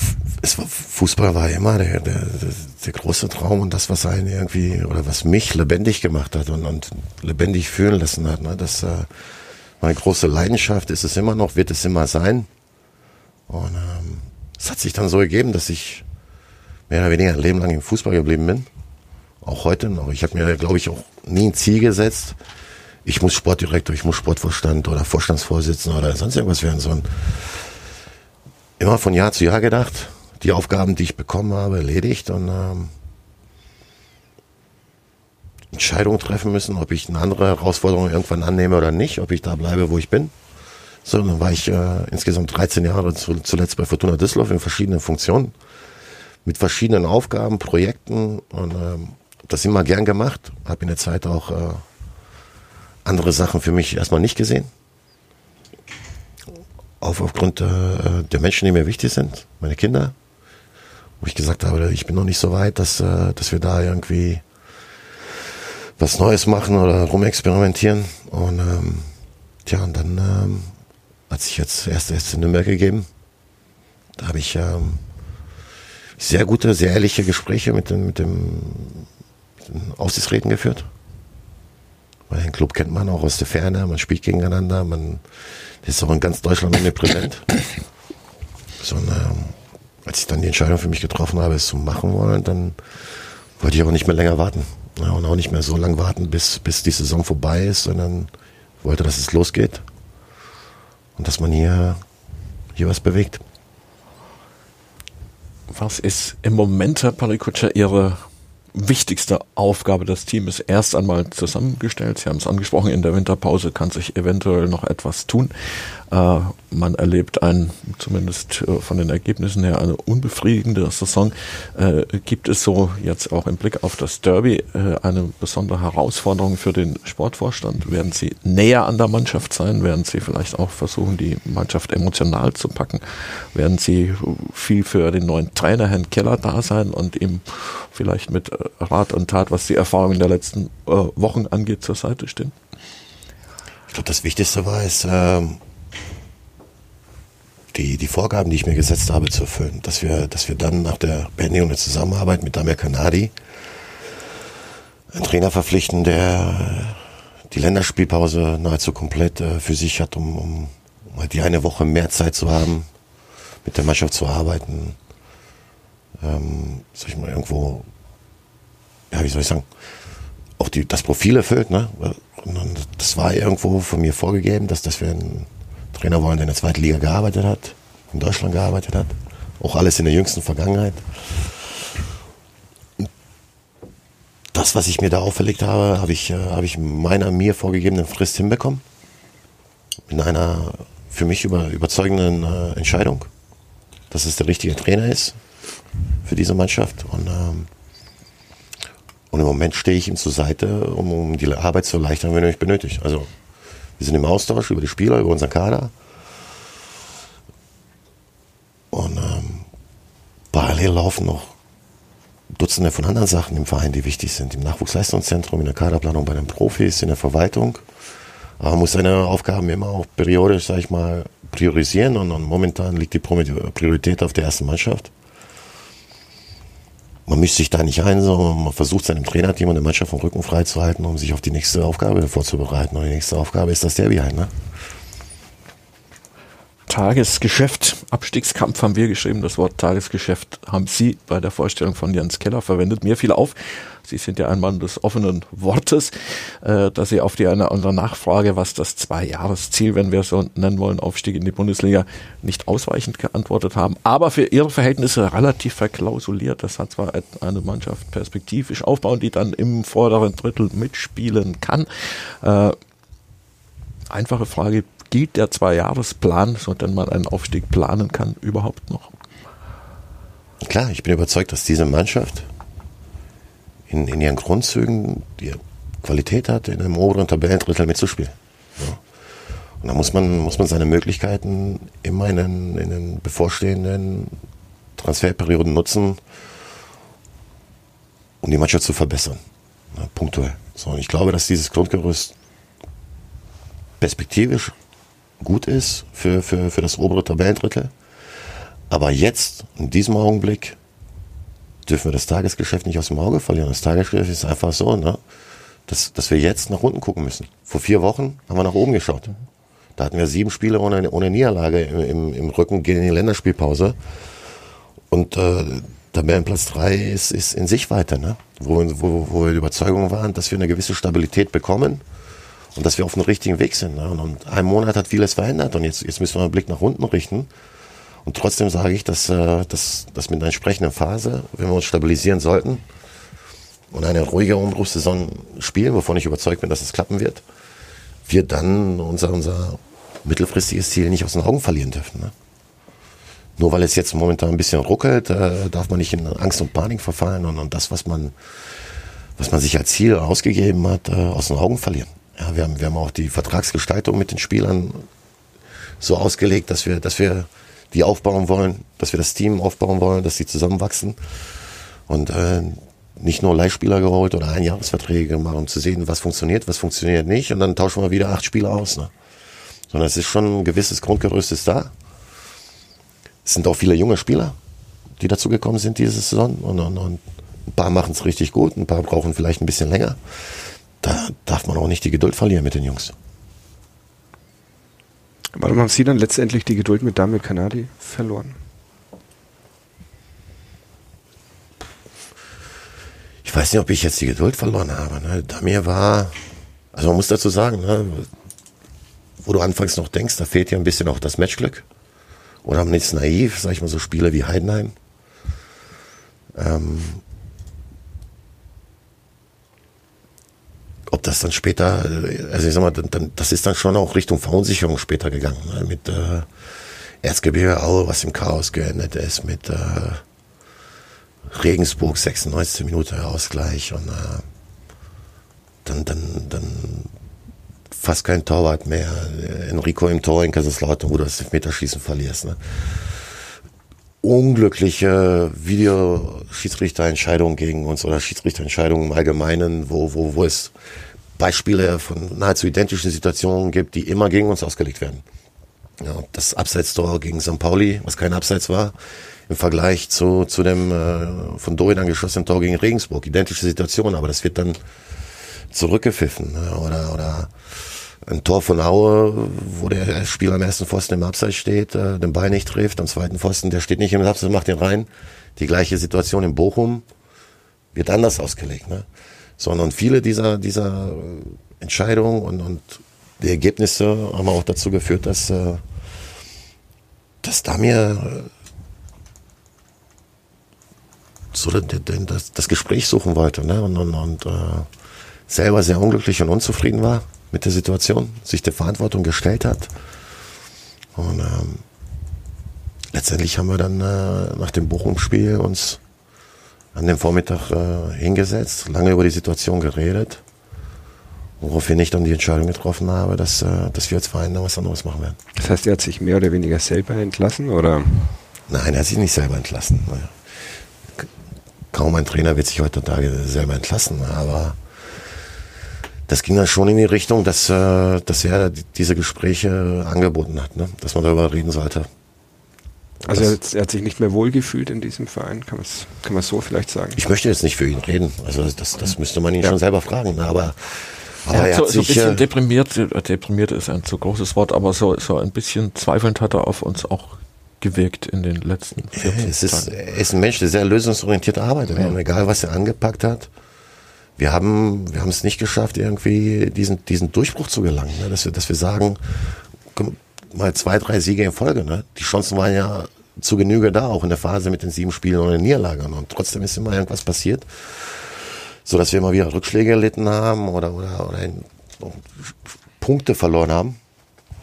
es war, Fußball war immer der, der, der, der große Traum und das, was einen irgendwie, oder was mich lebendig gemacht hat und, und lebendig fühlen lassen hat. Ne? Das äh, meine große Leidenschaft ist es immer noch, wird es immer sein. Und ähm, es hat sich dann so ergeben, dass ich mehr oder weniger ein Leben lang im Fußball geblieben bin. Auch heute noch. Ich habe mir, glaube ich, auch nie ein Ziel gesetzt. Ich muss Sportdirektor, ich muss Sportvorstand oder Vorstandsvorsitzender oder sonst irgendwas werden, sondern immer von Jahr zu Jahr gedacht, die Aufgaben, die ich bekommen habe, erledigt und ähm, Entscheidungen treffen müssen, ob ich eine andere Herausforderung irgendwann annehme oder nicht, ob ich da bleibe, wo ich bin. So, dann war ich äh, insgesamt 13 Jahre zu, zuletzt bei Fortuna Düsseldorf in verschiedenen Funktionen, mit verschiedenen Aufgaben, Projekten und ähm, das immer gern gemacht. Habe in der Zeit auch äh, andere Sachen für mich erstmal nicht gesehen. Auf, aufgrund äh, der Menschen, die mir wichtig sind, meine Kinder, wo ich gesagt habe, ich bin noch nicht so weit, dass, äh, dass wir da irgendwie was Neues machen oder rumexperimentieren. Und ähm, tja, und dann ähm, hat sich jetzt erst erst in Nürnberg gegeben. Da habe ich ähm, sehr gute, sehr ehrliche Gespräche mit, den, mit, dem, mit den Aufsichtsräten geführt. Weil den Club kennt man auch aus der Ferne, man spielt gegeneinander, man ist auch in ganz Deutschland omnipräsent. So, als ich dann die Entscheidung für mich getroffen habe, es zu machen wollen, dann wollte ich aber nicht mehr länger warten. Und auch nicht mehr so lange warten, bis, bis die Saison vorbei ist, sondern wollte, dass es losgeht. Und dass man hier, hier was bewegt. Was ist im Moment, Herr Palikutscher, Ihre wichtigste Aufgabe? Das Team ist erst einmal zusammengestellt. Sie haben es angesprochen, in der Winterpause kann sich eventuell noch etwas tun. Äh, man erlebt ein, zumindest äh, von den Ergebnissen her, eine unbefriedigende Saison. Äh, gibt es so jetzt auch im Blick auf das Derby äh, eine besondere Herausforderung für den Sportvorstand? Werden Sie näher an der Mannschaft sein? Werden Sie vielleicht auch versuchen, die Mannschaft emotional zu packen? Werden Sie viel für den neuen Trainer, Herrn Keller, da sein und ihm vielleicht mit äh, Rat und Tat, was die Erfahrungen der letzten äh, Wochen angeht, zur Seite stehen? Ich glaube, das Wichtigste war es, ähm, die, die Vorgaben, die ich mir gesetzt habe, zu erfüllen. Dass wir, dass wir dann nach der Beendigung der Zusammenarbeit mit Damir Kanadi einen Trainer verpflichten, der die Länderspielpause nahezu komplett äh, für sich hat, um, um mal die eine Woche mehr Zeit zu haben, mit der Mannschaft zu arbeiten, ähm, sag ich mal, irgendwo, ja, wie soll ich sagen, auch die, das Profil erfüllt. Ne? Und das war irgendwo von mir vorgegeben, dass, dass wir einen Trainer wollen, der in der zweiten Liga gearbeitet hat, in Deutschland gearbeitet hat. Auch alles in der jüngsten Vergangenheit. Das, was ich mir da auferlegt habe, habe ich, äh, habe ich meiner mir vorgegebenen Frist hinbekommen. In einer für mich über, überzeugenden äh, Entscheidung, dass es der richtige Trainer ist für diese Mannschaft. Und, ähm, und im Moment stehe ich ihm zur Seite, um, um die Arbeit zu erleichtern, wenn er mich benötigt. Also wir sind im Austausch über die Spieler, über unseren Kader. Und ähm, parallel laufen noch Dutzende von anderen Sachen im Verein, die wichtig sind. Im Nachwuchsleistungszentrum, in der Kaderplanung bei den Profis, in der Verwaltung. Aber man muss seine Aufgaben immer auch periodisch, sag ich mal, priorisieren. Und, und momentan liegt die Priorität auf der ersten Mannschaft man mischt sich da nicht ein, sondern man versucht seinem Trainerteam und der Mannschaft vom Rücken freizuhalten, um sich auf die nächste Aufgabe vorzubereiten. Und die nächste Aufgabe ist das Derby halt, ne? Tagesgeschäft, Abstiegskampf haben wir geschrieben. Das Wort Tagesgeschäft haben Sie bei der Vorstellung von Jens Keller verwendet. Mir fiel auf, Sie sind ja ein Mann des offenen Wortes, äh, dass Sie auf die eine oder andere Nachfrage, was das Zwei-Jahres-Ziel, wenn wir es so nennen wollen, Aufstieg in die Bundesliga, nicht ausweichend geantwortet haben, aber für Ihre Verhältnisse relativ verklausuliert. Das hat zwar eine Mannschaft perspektivisch aufbauen, die dann im vorderen Drittel mitspielen kann. Äh, einfache Frage, gilt der Zwei-Jahres-Plan, so denn man einen Aufstieg planen kann, überhaupt noch? Klar, ich bin überzeugt, dass diese Mannschaft in, in ihren Grundzügen die Qualität hat, in einem oberen Tabellendrittel mitzuspielen. Ja. Und da muss man, muss man seine Möglichkeiten immer in den, in den bevorstehenden Transferperioden nutzen, um die Mannschaft zu verbessern. Ja, punktuell. So, und ich glaube, dass dieses Grundgerüst perspektivisch gut ist für, für, für das obere Tabellendrittel. Aber jetzt, in diesem Augenblick, dürfen wir das Tagesgeschäft nicht aus dem Auge verlieren. Das Tagesgeschäft ist einfach so, ne? dass, dass wir jetzt nach unten gucken müssen. Vor vier Wochen haben wir nach oben geschaut. Da hatten wir sieben Spiele ohne, ohne Niederlage im, im, im Rücken gegen die Länderspielpause. Und äh, Tabellenplatz drei ist, ist in Sichtweite, ne? wo, wo, wo wir die Überzeugung waren, dass wir eine gewisse Stabilität bekommen und dass wir auf dem richtigen Weg sind. Ne? Und ein Monat hat vieles verändert und jetzt, jetzt müssen wir einen Blick nach unten richten und trotzdem sage ich, dass, äh, dass, dass mit einer entsprechenden Phase, wenn wir uns stabilisieren sollten und eine ruhige Umbruchssaison spielen, wovon ich überzeugt bin, dass es klappen wird, wir dann unser, unser mittelfristiges Ziel nicht aus den Augen verlieren dürfen. Ne? Nur weil es jetzt momentan ein bisschen ruckelt, äh, darf man nicht in Angst und Panik verfallen und, und das, was man, was man sich als Ziel ausgegeben hat, äh, aus den Augen verlieren. Ja, wir haben, wir haben auch die Vertragsgestaltung mit den Spielern so ausgelegt, dass wir, dass wir die aufbauen wollen, dass wir das Team aufbauen wollen, dass die zusammenwachsen. Und äh, nicht nur Leihspieler geholt oder Einjahresverträge gemacht, um zu sehen, was funktioniert, was funktioniert nicht. Und dann tauschen wir wieder acht Spieler aus. Ne? Sondern es ist schon ein gewisses Grundgerüst ist da. Es sind auch viele junge Spieler, die dazugekommen sind diese Saison. Und, und, und ein paar machen es richtig gut, ein paar brauchen vielleicht ein bisschen länger. Da darf man auch nicht die Geduld verlieren mit den Jungs. Warum haben Sie dann letztendlich die Geduld mit Damir Kanadi verloren? Ich weiß nicht, ob ich jetzt die Geduld verloren habe. Ne? Damir war, also man muss dazu sagen, ne, wo du anfangs noch denkst, da fehlt dir ein bisschen auch das Matchglück. Oder am nächsten naiv, sag ich mal, so Spiele wie Heidenheim. Ähm, das dann später, also ich sag mal, dann, das ist dann schon auch Richtung Verunsicherung später gegangen. Ne? Mit äh, Erzgebirge Aue, was im Chaos geendet ist, mit äh, Regensburg 96 Minute Ausgleich und äh, dann, dann, dann fast kein Torwart mehr. Enrico im Tor in Kaiserslautern, wo du das Meterschießen verlierst. Ne? Unglückliche Videoschiedsrichterentscheidungen gegen uns oder Schiedsrichterentscheidungen im Allgemeinen, wo, wo, wo es Beispiele von nahezu identischen Situationen gibt, die immer gegen uns ausgelegt werden. Ja, das Abseitstor gegen St. Pauli, was kein Abseits war, im Vergleich zu, zu dem äh, von Dorin angeschossenen Tor gegen Regensburg. Identische Situation, aber das wird dann zurückgepfiffen. Ne? Oder, oder ein Tor von Aue, wo der Spieler am ersten Pfosten im Abseits steht, äh, den Ball nicht trifft, am zweiten Pfosten, der steht nicht im Abseits, macht den rein. Die gleiche Situation in Bochum wird anders ausgelegt, ne? Sondern viele dieser, dieser äh, Entscheidungen und, und die Ergebnisse haben auch dazu geführt, dass, äh, dass da mir äh, so das, das Gespräch suchen wollte ne? und, und, und selber sehr unglücklich und unzufrieden war mit der Situation, sich der Verantwortung gestellt hat. Und ähm, letztendlich haben wir dann äh, nach dem Bochum-Spiel uns an dem Vormittag äh, hingesetzt, lange über die Situation geredet, woraufhin ich dann die Entscheidung getroffen habe, dass, äh, dass wir als Verein da was anderes machen werden. Das heißt, er hat sich mehr oder weniger selber entlassen, oder? Nein, er hat sich nicht selber entlassen. Kaum ein Trainer wird sich heutzutage selber entlassen, aber das ging dann schon in die Richtung, dass, äh, dass er diese Gespräche angeboten hat, ne? dass man darüber reden sollte. Also er hat, er hat, sich nicht mehr wohlgefühlt in diesem Verein, kann man kann man so vielleicht sagen? Ich möchte jetzt nicht für ihn reden, also das, das müsste man ihn ja. schon selber fragen, ne? aber aber er, er hat so, so ein bisschen äh, deprimiert, äh, deprimiert ist ein zu großes Wort, aber so, so ein bisschen zweifelnd hat er auf uns auch gewirkt in den letzten 14 es ist, Er ist ein Mensch, der sehr lösungsorientiert arbeitet. Ja. egal, was er angepackt hat, wir haben, wir haben es nicht geschafft, irgendwie diesen, diesen Durchbruch zu gelangen, ne? dass wir, dass wir sagen, komm, mal zwei, drei Siege in Folge, ne? Die Chancen waren ja zu Genüge da, auch in der Phase mit den sieben Spielen und den Niederlagen. Und trotzdem ist immer irgendwas passiert, so dass wir immer wieder Rückschläge erlitten haben oder, oder, oder in, Punkte verloren haben,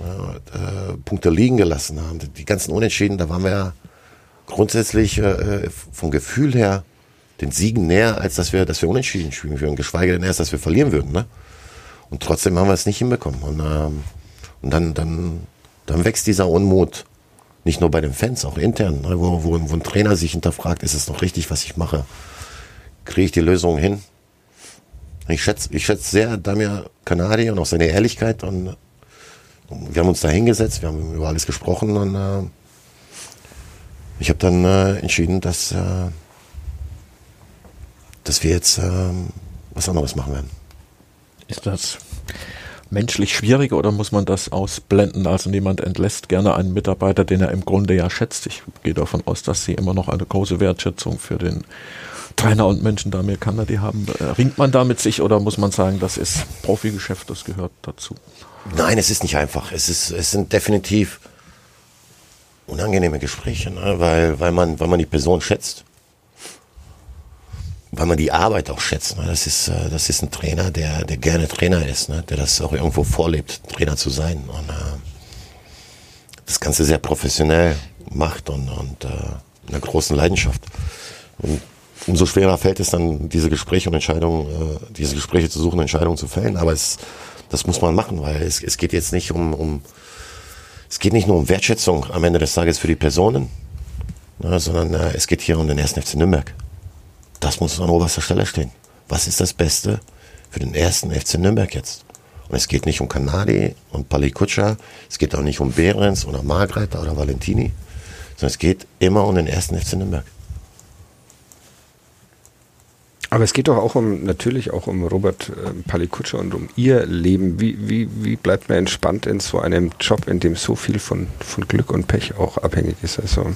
ja, äh, Punkte liegen gelassen haben. Die ganzen Unentschieden, da waren wir ja grundsätzlich äh, vom Gefühl her den Siegen näher, als dass wir, dass wir unentschieden spielen würden, geschweige denn erst, dass wir verlieren würden. Ne? Und trotzdem haben wir es nicht hinbekommen. Und, ähm, und dann, dann, dann wächst dieser Unmut nicht nur bei den Fans, auch intern, ne? wo, wo, wo ein Trainer sich hinterfragt, ist es noch richtig, was ich mache? Kriege ich die Lösung hin? Ich schätze, ich schätze sehr Damir Kanadi und auch seine Ehrlichkeit und, und, wir haben uns da hingesetzt, wir haben über alles gesprochen und äh, ich habe dann äh, entschieden, dass äh, dass wir jetzt ähm, was anderes machen werden. Ist das menschlich schwierig oder muss man das ausblenden? Also niemand entlässt gerne einen Mitarbeiter, den er im Grunde ja schätzt. Ich gehe davon aus, dass Sie immer noch eine große Wertschätzung für den Trainer und Menschen da mehr kann, die haben. Äh, ringt man da mit sich oder muss man sagen, das ist Profigeschäft, das gehört dazu? Nein, es ist nicht einfach. Es, ist, es sind definitiv unangenehme Gespräche, ne? weil, weil, man, weil man die Person schätzt weil man die Arbeit auch schätzt. Ne? Das ist, äh, das ist ein Trainer, der, der gerne Trainer ist, ne? der das auch irgendwo vorlebt, Trainer zu sein und äh, das Ganze sehr professionell macht und, und äh, einer großen Leidenschaft. Und umso schwerer fällt es dann, diese Gespräche und Entscheidungen, äh, diese Gespräche zu suchen, Entscheidungen zu fällen. Aber es, das muss man machen, weil es, es geht jetzt nicht um, um, es geht nicht nur um Wertschätzung am Ende des Tages für die Personen, ne, sondern äh, es geht hier um den ersten FC Nürnberg. Das muss an oberster Stelle stehen. Was ist das Beste für den ersten FC Nürnberg jetzt? Und es geht nicht um Kanadi und Palikutscha, es geht auch nicht um Behrens oder Margreiter oder Valentini, sondern es geht immer um den ersten FC Nürnberg. Aber es geht doch auch um, natürlich auch um Robert äh, Palikutscher und um ihr Leben. Wie, wie, wie bleibt man entspannt in so einem Job, in dem so viel von, von Glück und Pech auch abhängig ist? Also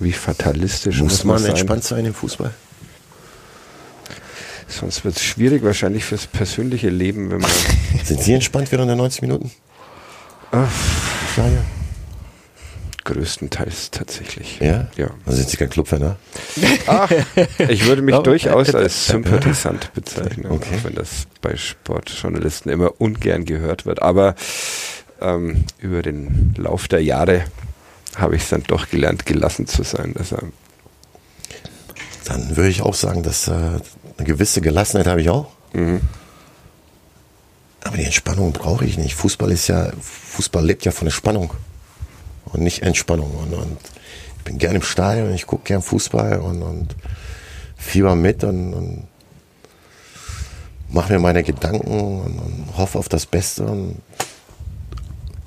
Wie fatalistisch muss, muss man sein. entspannt sein im Fußball? Sonst wird es schwierig wahrscheinlich fürs persönliche Leben, wenn man. [LAUGHS] Sind Sie entspannt während der 90 Minuten? Ach, Größtenteils tatsächlich. Ja? Ja. Also sind Sie kein Clubfan, ne? Ach, ich würde mich [LAUGHS] durchaus als Sympathisant bezeichnen, okay. auch wenn das bei Sportjournalisten immer ungern gehört wird. Aber ähm, über den Lauf der Jahre habe ich es dann doch gelernt, gelassen zu sein. Deshalb. Dann würde ich auch sagen, dass äh, eine gewisse Gelassenheit habe ich auch. Mhm. Aber die Entspannung brauche ich nicht. Fußball ist ja, Fußball lebt ja von der Spannung und nicht Entspannung. Und, und ich bin gerne im Stadion, ich gucke gern Fußball und, und fieber mit und, und mache mir meine Gedanken und, und, hoffe auf das Beste und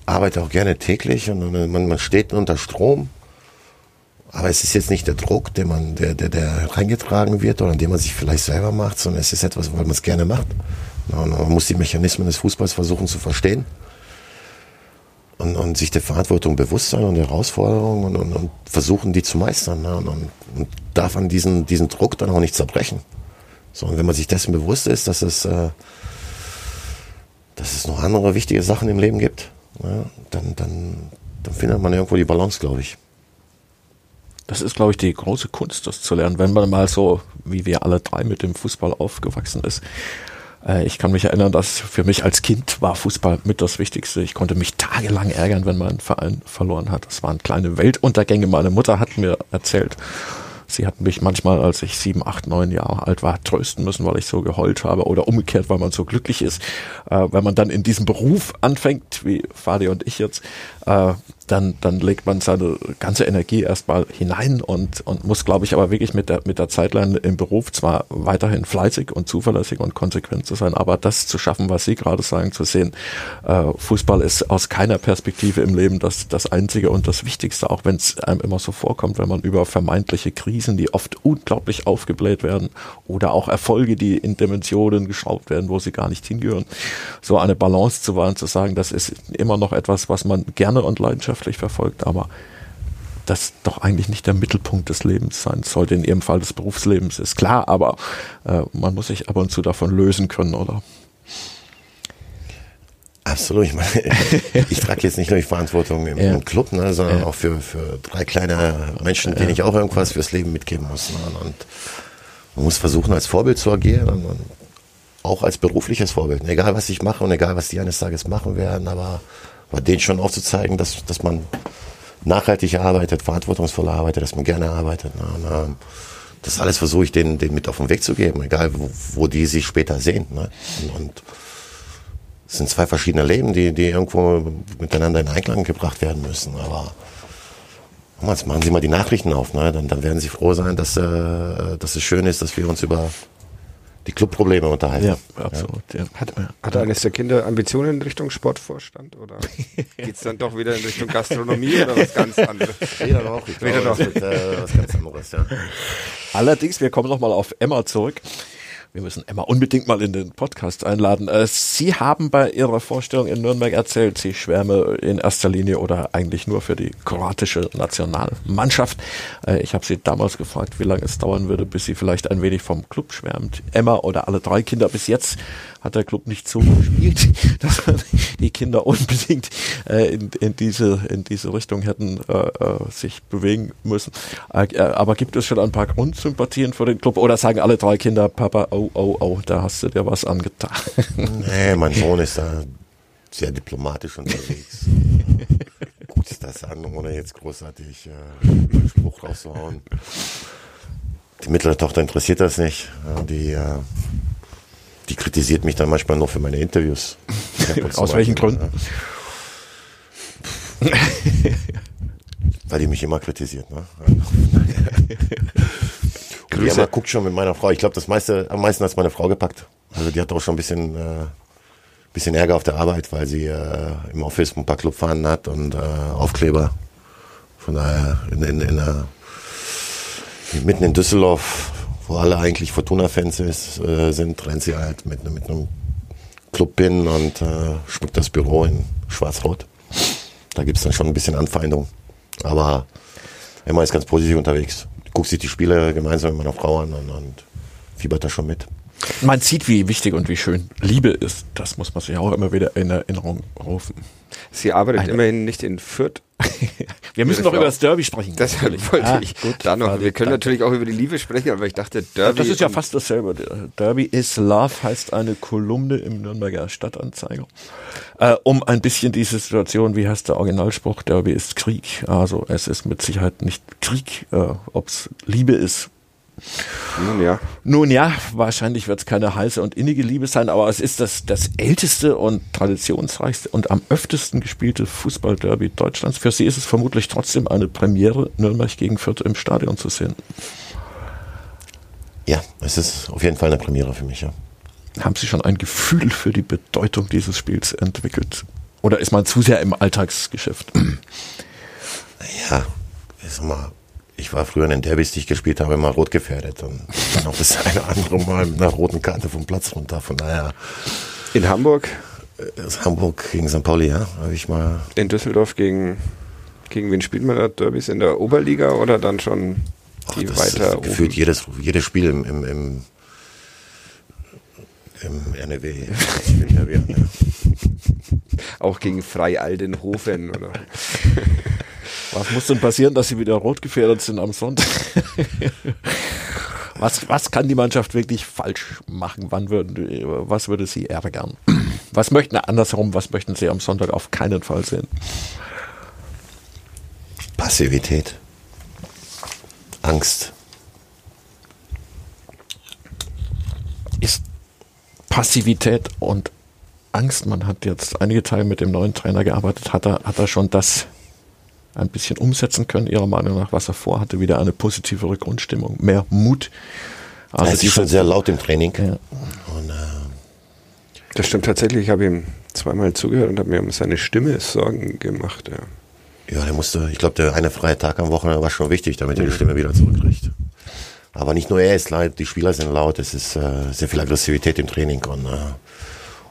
arbeite auch gerne täglich und man, man steht unter Strom Aber es ist jetzt nicht der Druck, der man, der, der, der reingetragen wird oder den man sich vielleicht selber macht, sondern es ist etwas, weil man es gerne macht. Und man muss die Mechanismen des Fußballs versuchen zu verstehen und, und sich der Verantwortung bewusst sein und der Herausforderung und, und, und versuchen, die zu meistern. Und, und, und darf an diesen, diesen Druck dann auch nicht zerbrechen. So, und wenn man sich dessen bewusst ist, dass es, äh, dass es noch andere wichtige Sachen im Leben gibt, ne? dann, dann, dann findet man irgendwo die Balance, glaube ich. Das ist, glaube ich, die große Kunst, das zu lernen, wenn man mal so, wie wir alle drei mit dem Fußball aufgewachsen ist. Äh, ich kann mich erinnern, dass für mich als Kind war Fußball mit das Wichtigste. Ich konnte mich tagelang ärgern, wenn mein Verein verloren hat. Das waren kleine Weltuntergänge. Meine Mutter hat mir erzählt, Sie hat mich manchmal, als ich sieben, acht, neun Jahre alt war, trösten müssen, weil ich so geheult habe oder umgekehrt, weil man so glücklich ist. Äh, wenn man dann in diesem Beruf anfängt, wie Fadi und ich jetzt, äh, dann, dann legt man seine ganze Energie erstmal hinein und, und muss, glaube ich, aber wirklich mit der, mit der Zeitline im Beruf zwar weiterhin fleißig und zuverlässig und konsequent zu sein, aber das zu schaffen, was Sie gerade sagen, zu sehen, äh, Fußball ist aus keiner Perspektive im Leben das, das Einzige und das Wichtigste, auch wenn es einem immer so vorkommt, wenn man über vermeintliche Krisen, die oft unglaublich aufgebläht werden oder auch Erfolge, die in Dimensionen geschraubt werden, wo sie gar nicht hingehören, so eine Balance zu wahren, zu sagen, das ist immer noch etwas, was man gerne und leidenschaftlich leidenschaftlich verfolgt, aber das doch eigentlich nicht der Mittelpunkt des Lebens sein sollte. In ihrem Fall des Berufslebens ist klar, aber äh, man muss sich ab und zu davon lösen können, oder? Absolut. Ich, meine, [LAUGHS] ich trage jetzt nicht nur die Verantwortung im, ja. Club, ne, sondern ja. auch für, für drei kleine Menschen, denen ja. ich auch irgendwas fürs Leben mitgeben muss. Ne, und man muss versuchen, als Vorbild zu agieren und auch als berufliches Vorbild. Egal, was ich mache und egal, was die eines Tages machen werden, aber aber denen schon aufzuzeigen, dass, dass man nachhaltig arbeitet, verantwortungsvoll arbeitet, dass man gerne arbeitet. Und, ähm, das alles versuche ich denen, denen mit auf den Weg zu geben, egal wo, wo die sich später sehen. Ne? Und, und es sind zwei verschiedene Leben, die, die irgendwo miteinander in Einklang gebracht werden müssen. Aber jetzt machen Sie mal die Nachrichten auf, ne? dann, dann werden Sie froh sein, dass, äh, dass es schön ist, dass wir uns über die Clubprobleme unterhalten. Ja, absolut. Ja. Hat, hat eines der Kinder Ambitionen in Richtung Sportvorstand oder [LAUGHS] geht es dann doch wieder in Richtung Gastronomie oder was ganz anderes? Weder noch. Ich Weder noch. Wird, äh, was ganz anderes, ja. Allerdings, wir kommen nochmal auf Emma zurück. Wir müssen Emma unbedingt mal in den Podcast einladen. Äh, sie haben bei Ihrer Vorstellung in Nürnberg erzählt, Sie schwärme in erster Linie oder eigentlich nur für die kroatische Nationalmannschaft. Äh, ich habe Sie damals gefragt, wie lange es dauern würde, bis sie vielleicht ein wenig vom Club schwärmt. Emma oder alle drei Kinder bis jetzt hat der Club nicht so gespielt, [LAUGHS] dass die Kinder unbedingt äh, in, in, diese, in diese Richtung hätten äh, äh, sich bewegen müssen. Äh, äh, aber gibt es schon ein paar Grundsympathien für den Club oder sagen alle drei Kinder, Papa, oh, oh, oh, da hast du dir was angetan? [LAUGHS] Nee, mein Sohn ist da sehr diplomatisch unterwegs. [LAUGHS] Guckt sich das an, ohne jetzt großartig äh, einen Spruch rauszuhauen. Die mittlere Tochter interessiert das nicht. Die die kritisiert mich dann manchmal noch für meine Interviews. [LAUGHS] Aus welchen Gründen? Weil die mich immer kritisiert. Ne? die Emma guckt schon mit meiner Frau. Ich glaube, das meiste, am meisten hat meine Frau gepackt. Also die hat auch schon ein bisschen, äh, bisschen Ärger auf der Arbeit, weil sie äh, im Office ein paar Clubfahnen hat und äh, Aufkleber. Von daher in, in, in der, mitten in Düsseldorf wo alle eigentlich Fortuna-Fans äh, sind, rennt sie halt mit, mit einem Club-Pin und äh, schmückt das Büro in schwarz-rot. Da gibt es dann schon ein bisschen Anfeindung. Aber Emma ist ganz positiv unterwegs. Guckt sich die Spiele gemeinsam mit meiner Frau an und, und fiebert da schon mit. Man sieht, wie wichtig und wie schön Liebe ist. Das muss man sich auch immer wieder in Erinnerung rufen. Sie arbeitet Eine. immerhin nicht in Fürth. [LAUGHS] wir müssen noch über das Derby sprechen. Das [LAUGHS] wollte ah, ich gut, da noch. Wir können natürlich auch über die Liebe sprechen, aber ich dachte, Derby. Das ist ja fast dasselbe. Derby is Love heißt eine Kolumne im Nürnberger Stadtanzeiger. Äh, um ein bisschen diese Situation, wie heißt der Originalspruch, Derby ist Krieg. Also es ist mit Sicherheit nicht Krieg, äh, ob es Liebe ist, nun ja. Nun ja, wahrscheinlich wird es keine heiße und innige Liebe sein, aber es ist das, das älteste und traditionsreichste und am öftesten gespielte Fußballderby Deutschlands. Für Sie ist es vermutlich trotzdem eine Premiere, Nürnberg gegen Fürth im Stadion zu sehen. Ja, es ist auf jeden Fall eine Premiere für mich, ja. Haben Sie schon ein Gefühl für die Bedeutung dieses Spiels entwickelt? Oder ist man zu sehr im Alltagsgeschäft? Ja, ich sag mal, ich war früher in den Derbys, die ich gespielt habe, immer rot gefährdet und dann auch das eine andere Mal mit einer roten Karte vom Platz runter. Von daher, In Hamburg, aus Hamburg gegen St. Pauli, ja, habe ich mal, in Düsseldorf gegen, gegen wen spielt man da Derbys? In der Oberliga oder dann schon ach, die das weiter ist gefühlt jedes, jedes Spiel im, im, im, im NRW. ja ne? Auch gegen Freialdenhofen oder [LAUGHS] Was muss denn passieren, dass sie wieder rot gefährdet sind am Sonntag? was, was kann die Mannschaft wirklich falsch machen? Wann würden, was würde sie ärgern? Was möchten, andersherum, was möchten sie am Sonntag auf keinen Fall sehen? Passivität, Angst. Ist Passivität und Angst, man hat jetzt einige Teile mit dem neuen Trainer gearbeitet, hat er, hat er schon das ein bisschen umsetzen können, Ihrer Meinung nach, was er vorhatte, wieder eine positivere Grundstimmung, mehr Mut. Also er ist schon sehr laut im Training. ja. Und, äh, Das stimmt tatsächlich. Ich habe ihm zweimal zugehört und habe mir um seine Stimme Sorgen gemacht. Ja. Ja, der musste, ich glaube, der eine freie Tag am Wochenende war schon wichtig, damit er die Stimme wieder zurückkriegt. Aber nicht nur er ist laut, die Spieler sind laut, es ist äh, sehr viel Aggressivität im Training und, äh,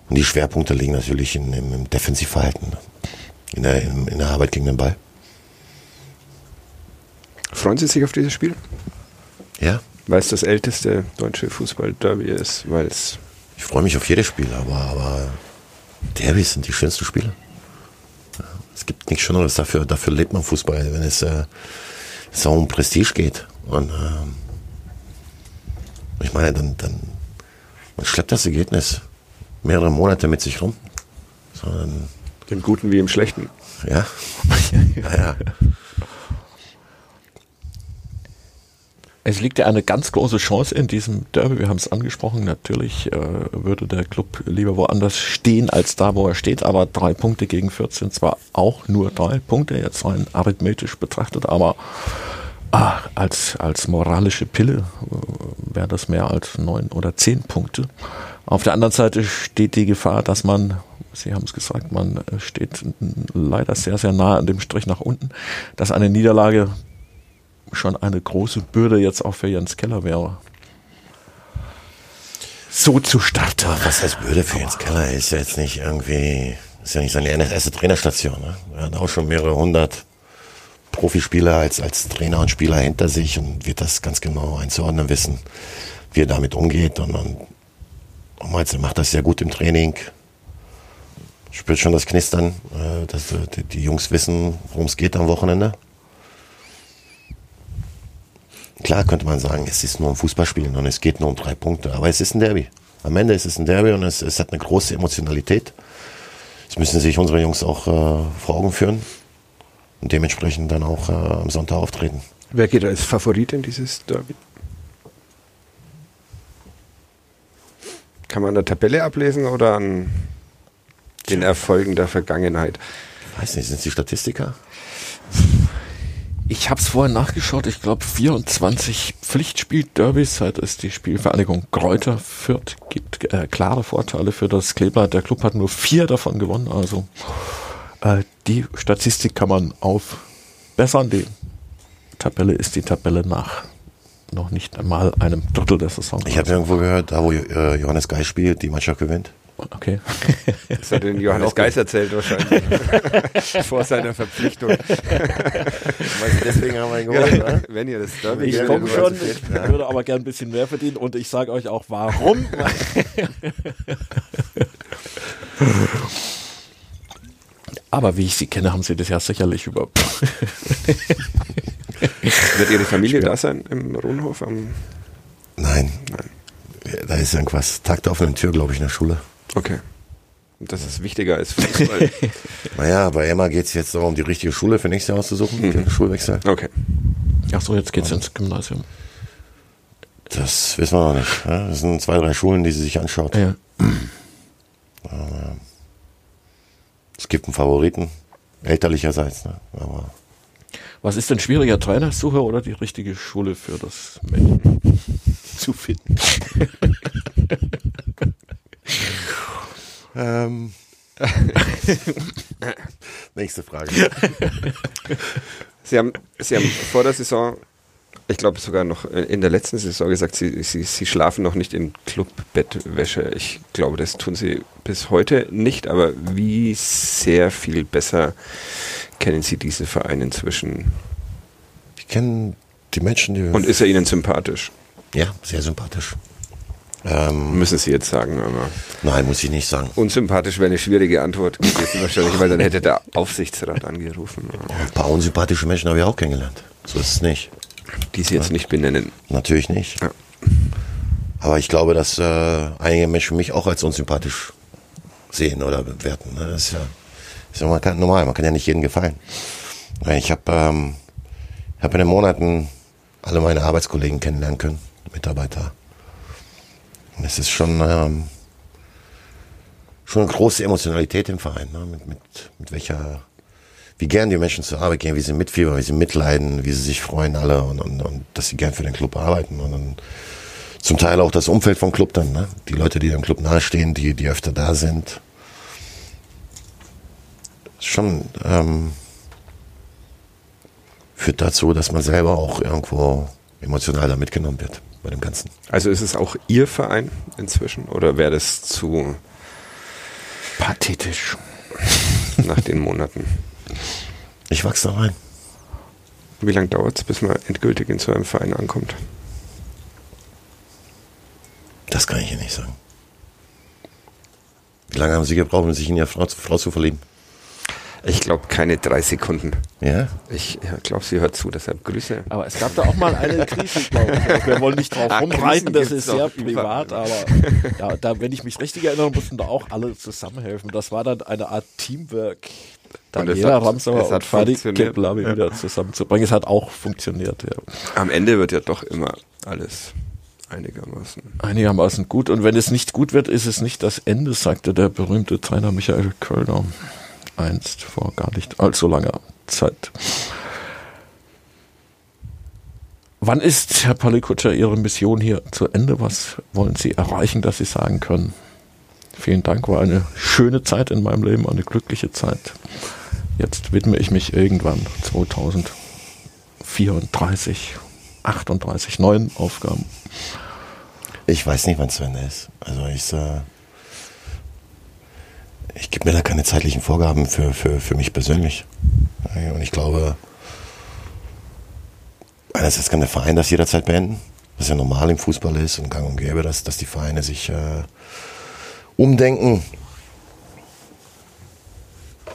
und die Schwerpunkte liegen natürlich in, im, im Defensivverhalten, in der, in, in der Arbeit gegen den Ball. Freuen Sie sich auf dieses Spiel? Ja, Weil es das älteste deutsche Fußball-Derby ist, weil es ich freue mich auf jedes Spiel, aber, aber Derbys sind die schönsten Spiele. Es gibt nichts Schöneres, dafür, dafür lebt man Fußball, wenn es äh, so um Prestige geht. Und ähm, ich meine, dann, dann man schleppt das Ergebnis mehrere Monate mit sich rum. Sondern, im Guten wie im Schlechten. ja, [LAUGHS] ja, ja. Es liegt ja eine ganz große Chance in diesem Derby. Wir haben es angesprochen. Natürlich äh, würde der Club lieber woanders stehen als da, wo er steht. Aber drei Punkte gegen 14 zwar auch nur drei Punkte, jetzt rein arithmetisch betrachtet, aber ah, als, als moralische Pille äh, wäre das mehr als neun oder zehn Punkte. Auf der anderen Seite steht die Gefahr, dass man, Sie haben es gesagt, man steht leider sehr, sehr nah an dem Strich nach unten, dass eine Niederlage schon eine große Bürde jetzt auch für Jens Keller wäre. So zu starten. Was heißt Bürde für Jens Keller? Ist ja jetzt nicht irgendwie, ist ja nicht seine erste Trainerstation. Ne? Er hat auch schon mehrere hundert Profispieler als, als Trainer und Spieler hinter sich und wird das ganz genau einzuordnen wissen, wie er damit umgeht. Und, und, und meinst, er macht das sehr gut im Training. Spürt schon das Knistern, äh, dass äh, die Jungs wissen, worum es geht am Wochenende. Klar könnte man sagen, es ist nur ein Fußballspiel und es geht nur um drei Punkte, aber es ist ein Derby. Am Ende ist es ein Derby und es, es hat eine große Emotionalität. Das müssen sich unsere Jungs auch äh, vor Augen führen und dementsprechend dann auch äh, am Sonntag auftreten. Wer geht als Favorit in dieses Derby? Kann man an der Tabelle ablesen oder an den Erfolgen der Vergangenheit? Ich weiß nicht, sind Sie Statistiker? [LAUGHS] Ich habe es vorhin nachgeschaut. Ich glaube 24 Pflichtspiel-Derbys, seit es die Spielvereinigung Kräuter führt, gibt äh, klare Vorteile für das Kleeblatt. Der Club hat nur vier davon gewonnen. Also äh, die Statistik kann man aufbessern. Die Tabelle ist die Tabelle nach noch nicht einmal einem Drittel der Saison. Ich habe irgendwo gehört, da wo äh, Johannes Geis spielt, die Mannschaft gewinnt. Okay. Das hat den Johannes Geis erzählt wahrscheinlich. [LAUGHS] Vor seiner Verpflichtung. Deswegen haben wir ihn Ja, wenn ihr das Derby Ich komme schon, ich würde aber gern ein bisschen mehr verdienen und ich sage euch auch warum. [LAUGHS] aber wie ich sie kenne, haben sie das ja sicherlich über. [LAUGHS] Wird Ihre Familie da sein im Rohnhof? Am Nein. Da ist irgendwas. Tag der offenen Tür, glaube ich, in der Schule. Okay. Und das ist wichtiger als Fußball. Naja, bei Emma geht es jetzt darum, die richtige Schule für nächstes Jahr auszusuchen, Mhm. den Schulwechsel. Okay. Ach so, jetzt geht's ins Gymnasium. Das wissen wir noch nicht. Ja, Das sind zwei, drei Schulen, die sie sich anschaut. Ja. [CLEARS THROAT] Es gibt einen Favoriten, elterlicherseits. Ne? Aber Was ist denn schwieriger, Trainersuche oder die richtige Schule für das Mädchen zu finden? [LAUGHS] ähm, [LAUGHS] nächste Frage. Sie haben, Sie haben vor der Saison ich glaube sogar noch in der letzten Saison gesagt, sie, sie, sie schlafen noch nicht in Clubbettwäsche. Ich glaube, das tun sie bis heute nicht, aber wie sehr viel besser kennen sie diesen Verein inzwischen? Ich kenne die Menschen, die. Und ist er ihnen sympathisch? Ja, sehr sympathisch. Ähm, Müssen Sie jetzt sagen, aber. Nein, muss ich nicht sagen. Unsympathisch wäre eine schwierige Antwort gewesen wahrscheinlich, weil dann hätte der Aufsichtsrat angerufen. Ein paar unsympathische Menschen habe ich auch kennengelernt. So ist es nicht. Die Sie jetzt ja. nicht benennen. Natürlich nicht. Ja. Aber ich glaube, dass äh, einige Menschen mich auch als unsympathisch sehen oder bewerten. Ne? Das ist ja, ist ja man kann, normal, man kann ja nicht jedem gefallen. Ich habe ähm, hab in den Monaten alle meine Arbeitskollegen kennenlernen können, Mitarbeiter. Es ist schon, ähm, schon eine große Emotionalität im Verein, ne? mit, mit, mit welcher, wie gern die Menschen zur Arbeit gehen, wie sie mitfiebern, wie sie mitleiden, wie sie sich freuen alle und, und, und dass sie gern für den Club arbeiten und, und zum Teil auch das Umfeld vom Club dann, ne? die Leute, die dem Club nahestehen, die, die öfter da sind. Schon ähm, führt dazu, dass man selber auch irgendwo emotional da mitgenommen wird bei dem Ganzen. Also ist es auch Ihr Verein inzwischen oder wäre das zu pathetisch nach den Monaten? Ich wachse da rein. Wie lange dauert es, bis man endgültig in so einem Verein ankommt? Das kann ich Ihnen nicht sagen. Wie lange haben Sie gebraucht, um sich in Ihre Frau, Frau zu verlieben? Ich glaube keine drei Sekunden. Ja? Ich ja, glaube, sie hört zu, deshalb Grüße. Aber es gab da auch mal eine [LAUGHS] Krise, glaube ich. Wir wollen nicht drauf ah, rumreiten, das ist sehr privat, aber [LAUGHS] ja, da, wenn ich mich richtig erinnere, mussten da auch alle zusammenhelfen. Das war dann eine Art Teamwork. Daniela Ramsauer und Fadi Keblavi ja. wieder zusammenzubringen. Es hat auch funktioniert, ja. Am Ende wird ja doch immer alles einigermaßen. Einigermaßen gut. Und wenn es nicht gut wird, ist es nicht das Ende, sagte der berühmte Trainer Michael Kölner einst vor gar nicht allzu langer Zeit. Wann ist, Herr Palikutscher, Ihre Mission hier zu Ende? Was wollen Sie erreichen, dass Sie sagen können? Vielen Dank, war eine schöne Zeit in meinem Leben, eine glückliche Zeit. Jetzt widme ich mich irgendwann 2034, 38 neuen Aufgaben. Ich weiß nicht, wann es zu Ende ist. Also ich äh, ich gebe mir da keine zeitlichen Vorgaben für, für, für mich persönlich. Und ich glaube, einerseits kann der Verein das jederzeit beenden, was ja normal im Fußball ist und gang und gäbe, dass, dass die Vereine sich äh, umdenken.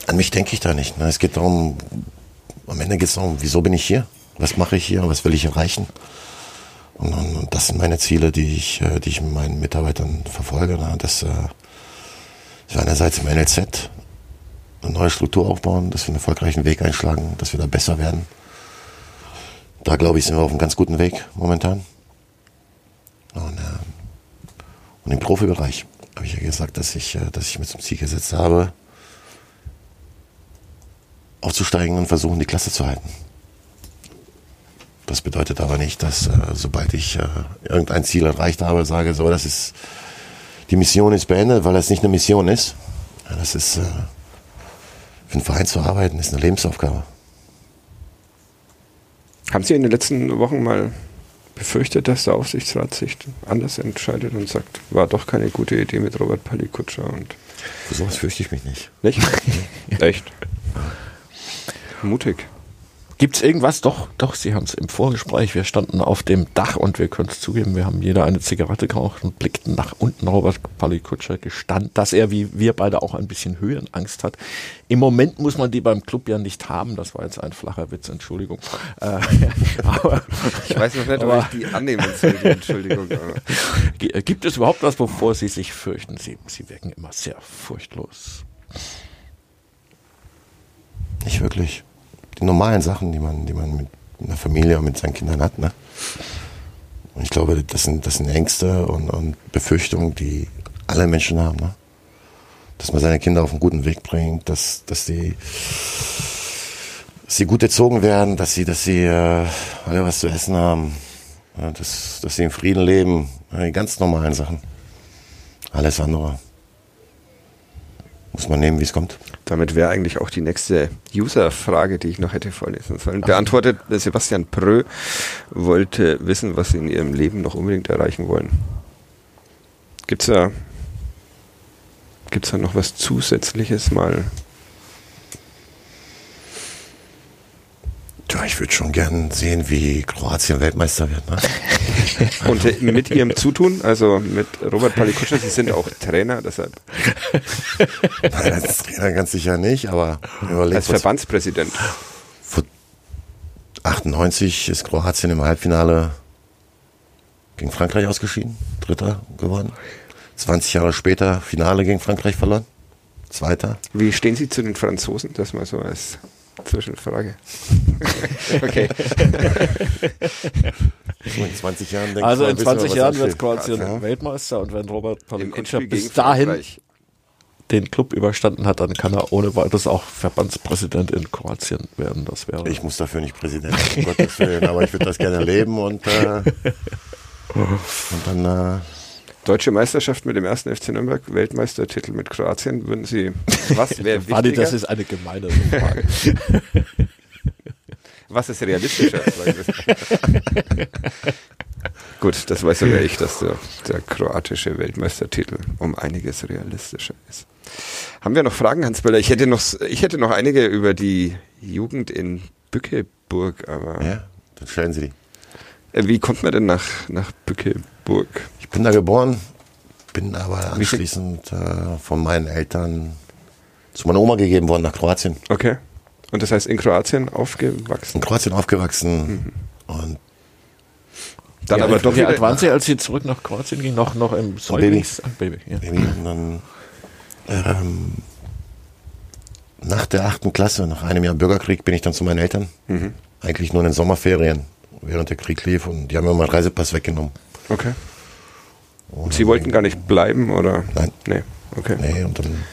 An mich denke ich da nicht. Ne? Es geht darum, am Ende geht es darum, wieso bin ich hier? Was mache ich hier? Was will ich erreichen? Und, und, und das sind meine Ziele, die ich, äh, die ich mit meinen Mitarbeitern verfolge. Ne? Das, äh, einerseits im NLZ eine neue Struktur aufbauen, dass wir einen erfolgreichen Weg einschlagen, dass wir da besser werden. Da glaube ich, sind wir auf einem ganz guten Weg momentan. Und, äh, und im Profibereich habe ich ja gesagt, dass ich, äh, dass ich mir zum Ziel gesetzt habe, aufzusteigen und versuchen, die Klasse zu halten. Das bedeutet aber nicht, dass äh, sobald ich äh, irgendein Ziel erreicht habe, sage, so, das ist die Mission ist beendet, weil das nicht eine Mission ist. Das ist, äh, für einen Verein zu arbeiten, ist eine Lebensaufgabe. Haben Sie in den letzten Wochen mal befürchtet, dass der Aufsichtsrat sich anders entscheidet und sagt, war doch keine gute Idee mit Robert Palikutscher und. Für sowas fürchte ich mich nicht. Nicht? [LAUGHS] Echt? Mutig. Gibt es irgendwas? Doch, doch, Sie haben es im Vorgespräch. Wir standen auf dem Dach und wir können es zugeben, wir haben jeder eine Zigarette geraucht und blickten nach unten. Robert Palikutscher gestand, dass er wie wir beide auch ein bisschen Höhenangst hat. Im Moment muss man die beim Club ja nicht haben. Das war jetzt ein flacher Witz, Entschuldigung. Äh, [LAUGHS] aber, ich weiß noch nicht, ob ich die annehmen soll, Entschuldigung. Gibt es überhaupt was, wovor Sie sich fürchten? Sie, Sie wirken immer sehr furchtlos. Nicht wirklich normalen Sachen, die man, die man mit einer Familie und mit seinen Kindern hat. Ne? Und ich glaube, das sind, das sind Ängste und, und Befürchtungen, die alle Menschen haben. Ne? Dass man seine Kinder auf einen guten Weg bringt, dass, dass die dass sie gut erzogen werden, dass sie, dass sie äh, alle was zu essen haben, ja, dass, dass sie in Frieden leben, ja, die ganz normalen Sachen. Alles andere muss man nehmen, wie es kommt. Damit wäre eigentlich auch die nächste User-Frage, die ich noch hätte vorlesen sollen. Beantwortet Sebastian Prö wollte wissen, was Sie in Ihrem Leben noch unbedingt erreichen wollen. Gibt es da, gibt's da noch was Zusätzliches mal? Ja, ich würde schon gern sehen, wie Kroatien Weltmeister wird. Ne? [LAUGHS] Und mit Ihrem Zutun, also mit Robert Palikutscher, Sie sind auch Trainer, deshalb Nein, als Trainer ganz sicher nicht, aber überlegt, als Verbandspräsident. vor 98 ist Kroatien im Halbfinale gegen Frankreich ausgeschieden, Dritter geworden. 20 Jahre später Finale gegen Frankreich verloren, Zweiter. Wie stehen Sie zu den Franzosen? Das mal so als Zwischenfrage. [LAUGHS] okay. [LAUGHS] In 20 Jahren denkt Also in wissen wir, 20 was Jahren wird Kroatien Ja. Weltmeister und wenn Robert Palikutscher bis dahin Frankreich. den Club überstanden hat, dann kann er ohne weiteres auch Verbandspräsident in Kroatien werden. Das wäre Ich muss dafür nicht Präsident, um Gottes Willen, aber ich würde das gerne leben und, äh, [LAUGHS] und dann äh, Deutsche Meisterschaft mit dem ersten FC Nürnberg, Weltmeistertitel mit Kroatien, würden Sie, was [LAUGHS] wäre Warte, wichtiger? das ist eine gemeine Frage. [LAUGHS] was ist realistischer? Gut, das weiß sogar ich, dass der, der kroatische Weltmeistertitel um einiges realistischer ist. Haben wir noch Fragen, Hans Böller? Ich hätte noch, ich hätte noch einige über die Jugend in Bückeburg, aber ja, dann stellen Sie die. Äh, wie kommt man denn nach, nach Bückeburg? Ich bin da geboren, bin aber anschließend äh, von meinen Eltern zu meiner Oma gegeben worden nach Kroatien. Okay. Und das heißt in Kroatien aufgewachsen? In Kroatien aufgewachsen und Dann Wie aber alt- doch Wie alt waren Sie, als Sie zurück nach Kroatien gingen? Noch, noch im Säuglings... Ah, Baby. ja. Baby. Und dann ähm, nach der achten Klasse, nach einem Jahr Bürgerkrieg, bin ich dann zu meinen Eltern. Mhm. Eigentlich nur in den Sommerferien, während der Krieg lief. Und die haben mir meinen Reisepass weggenommen. Okay. Und Sie wollten gar nicht bleiben, oder? Nein. Nee. Okay. Nee, und dann,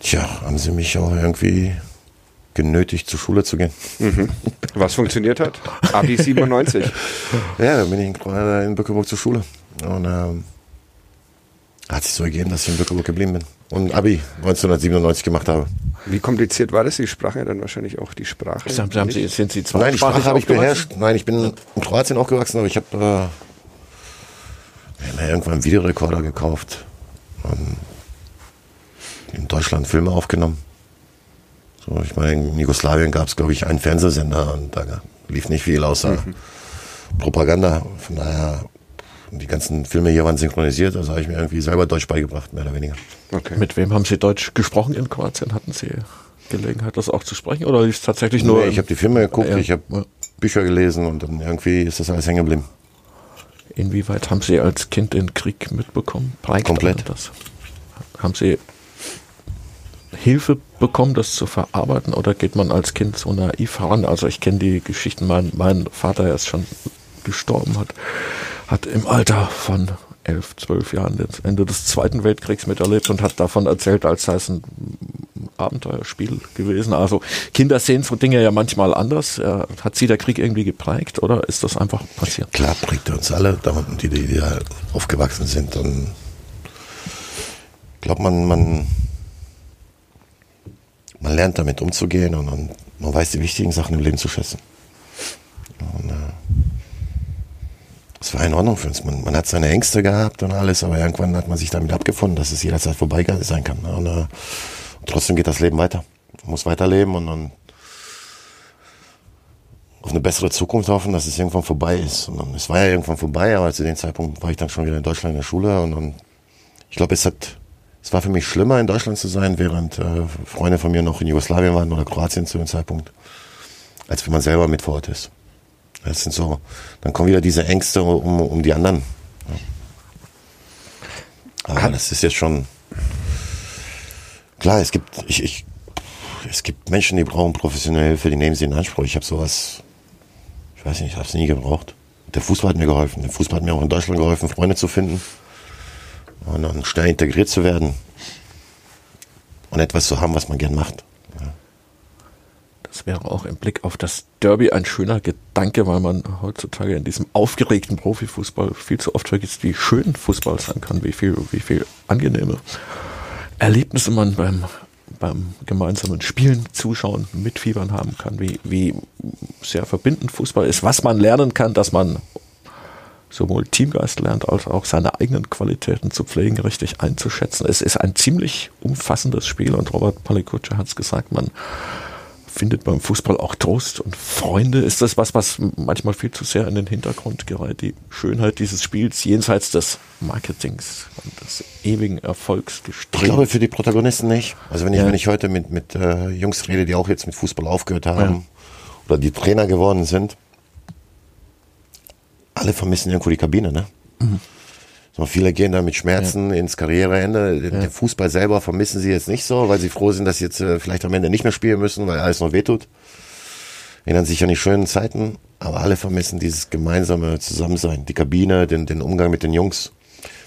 tja, haben sie mich auch irgendwie genötigt, zur Schule zu gehen. Was funktioniert hat? Abi 97. [LAUGHS] Ja, dann bin ich in, Kro- in Bückeburg zur Schule. Und ähm, hat sich so ergeben, dass ich in Bückeburg geblieben bin. Und Abi 1997 gemacht habe. Wie kompliziert war das? Sie sprachen ja dann wahrscheinlich auch die Sprache. Haben, haben Sie, sind Sie Nein, die Sprache habe ich beherrscht. Nein, ich bin in Kroatien aufgewachsen, aber ich habe äh, wir haben ja irgendwann einen Videorekorder gekauft. Und in Deutschland Filme aufgenommen. So, ich meine, in Jugoslawien gab es, glaube ich, einen Fernsehsender und da lief nicht viel außer Propaganda. Von daher, die ganzen Filme hier waren synchronisiert, also habe ich mir irgendwie selber Deutsch beigebracht, mehr oder weniger. Okay. Mit wem haben Sie Deutsch gesprochen in Kroatien? Hatten Sie Gelegenheit, das auch zu sprechen? Oder ist es tatsächlich nur... Nee, ich habe die Filme geguckt, Ja, ich habe. Bücher gelesen und dann irgendwie ist das alles hängen geblieben. Inwieweit haben Sie als Kind den Krieg mitbekommen? Prägt Komplett. Das? Haben Sie Hilfe bekommen, das zu verarbeiten? Oder geht man als Kind so naiv heran? Also ich kenne die Geschichten, mein, mein Vater er ist schon gestorben, hat, hat im Alter von elf, zwölf Jahren das Ende des Zweiten Weltkriegs miterlebt und hat davon erzählt, als sei es ein Abenteuerspiel gewesen. Also Kinder sehen so Dinge ja manchmal anders. Äh, Hat sie der Krieg irgendwie geprägt oder ist das einfach passiert? Klar prägt er uns alle, die, die, die da aufgewachsen sind. Und ich glaube, man, man, man lernt damit umzugehen und, und man weiß die wichtigen Sachen im Leben zu schätzen. Und, äh, es war in Ordnung für uns. Man, man hat seine Ängste gehabt und alles, aber irgendwann hat man sich damit abgefunden, dass es jederzeit vorbei sein kann. Und, äh, trotzdem geht das Leben weiter. Man muss weiterleben und, und auf eine bessere Zukunft hoffen, dass es irgendwann vorbei ist. Und dann, es war ja irgendwann vorbei, aber zu dem Zeitpunkt war ich dann schon wieder in Deutschland in der Schule und, und ich glaube, es es war für mich schlimmer in Deutschland zu sein, während äh, Freunde von mir noch in Jugoslawien waren oder Kroatien zu dem Zeitpunkt, als wenn man selber mit vor Ort ist. Das sind so, dann kommen wieder diese Ängste um, um die anderen. Ja. Aber das ist jetzt schon klar. Es gibt, ich, ich, es gibt Menschen, die brauchen professionelle Hilfe, die nehmen sie in Anspruch. Ich habe sowas, ich weiß nicht, ich habe es nie gebraucht. Der Fußball hat mir geholfen. Der Fußball hat mir auch in Deutschland geholfen, Freunde zu finden und dann schnell integriert zu werden und etwas zu haben, was man gern macht. Wäre auch im Blick auf das Derby ein schöner Gedanke, weil man heutzutage in diesem aufgeregten Profifußball viel zu oft vergisst, wie schön Fußball sein kann, wie viel, wie viel angenehmer Erlebnisse man beim, beim gemeinsamen Spielen, Zuschauen, Mitfiebern haben kann, wie, wie sehr verbindend Fußball ist, was man lernen kann, dass man sowohl Teamgeist lernt, als auch seine eigenen Qualitäten zu pflegen, richtig einzuschätzen. Es ist ein ziemlich umfassendes Spiel und Robert Palikutsche hat es gesagt, man findet beim Fußball auch Trost und Freunde. Ist das was, was manchmal viel zu sehr in den Hintergrund gerät? Die Schönheit dieses Spiels jenseits des Marketings und des ewigen Erfolgs Ich glaube für die Protagonisten nicht. Also wenn ich, ja. wenn ich heute mit, mit äh, Jungs rede, die auch jetzt mit Fußball aufgehört haben ja. oder die Trainer geworden sind, alle vermissen irgendwo die Kabine, ne? Mhm. So, viele gehen da mit Schmerzen ja. ins Karriereende. Ja. Der Fußball selber vermissen sie jetzt nicht so, weil sie froh sind, dass sie jetzt äh, vielleicht am Ende nicht mehr spielen müssen, weil alles noch wehtut. Erinnern sich an die schönen Zeiten, aber alle vermissen dieses gemeinsame Zusammensein, die Kabine, den, den Umgang mit den Jungs.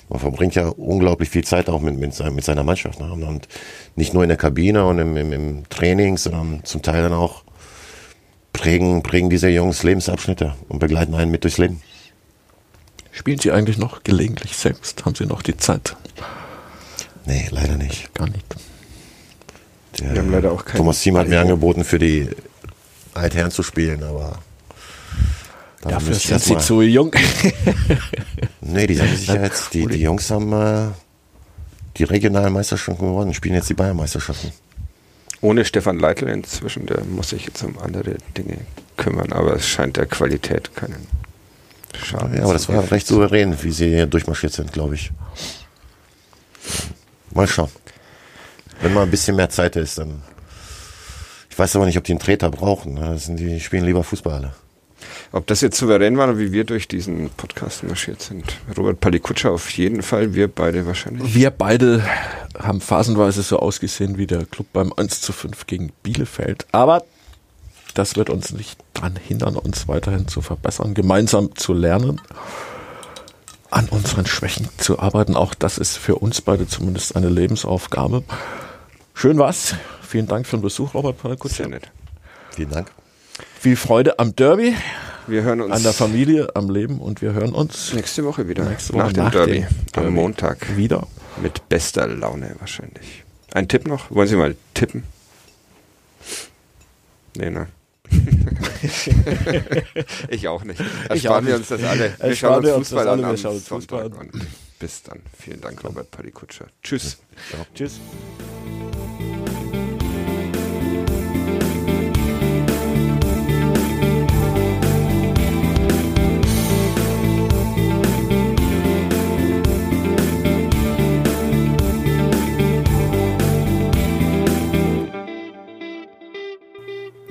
Man verbringt ja unglaublich viel Zeit auch mit, mit, mit seiner Mannschaft. Ne? Und nicht nur in der Kabine und im, im, im Training, sondern zum Teil dann auch prägen, prägen diese Jungs Lebensabschnitte und begleiten einen mit durchs Leben. Spielen Sie eigentlich noch gelegentlich selbst? Haben Sie noch die Zeit? Nee, leider nicht. Gar nicht. Der, Wir haben leider auch keinen Thomas Thiem hat mir angeboten, für die Altherren zu spielen, aber Dafür sind sie zu jung. nee, die haben sich ja jetzt, die, die Jungs haben äh, die regionalen Meisterschaften gewonnen, spielen jetzt die Bayernmeisterschaften. Ohne Stefan Leitl inzwischen, der muss sich jetzt um andere Dinge kümmern, aber es scheint der Qualität keinen Schade. Ja, aber das war recht souverän, wie sie hier durchmarschiert sind, glaube ich. Mal schauen. Wenn mal ein bisschen mehr Zeit ist, dann. Ich weiß aber nicht, ob die einen Treter brauchen. Ne? Das sind die spielen lieber Fußball Ob das jetzt souverän war, wie wir durch diesen Podcast marschiert sind. Robert Palikutscher auf jeden Fall, wir beide wahrscheinlich. Wir beide haben phasenweise so ausgesehen wie der Club beim 1 zu 5 gegen Bielefeld. Aber das wird uns nicht daran hindern, uns weiterhin zu verbessern, gemeinsam zu lernen, an unseren Schwächen zu arbeiten. Auch das ist für uns beide zumindest eine Lebensaufgabe. Schön war's. Vielen Dank für den Besuch, Robert Palkutsch. Sehr nett. Vielen Dank. Viel Freude am Derby. Wir hören uns an der Familie, am Leben und wir hören uns nächste Woche wieder. Nächste Woche nach, dem, nach Derby, dem Derby. Am Montag. Wieder. Mit bester Laune wahrscheinlich. Ein Tipp noch? Wollen Sie mal tippen? Nee, ne? [LAUGHS] ich auch nicht. Ersparen wir uns das alle. Wir schauen uns Fußball an am Sonntag. Und bis dann. Vielen Dank, Robert Palikutscher. Tschüss. Ja. Tschüss.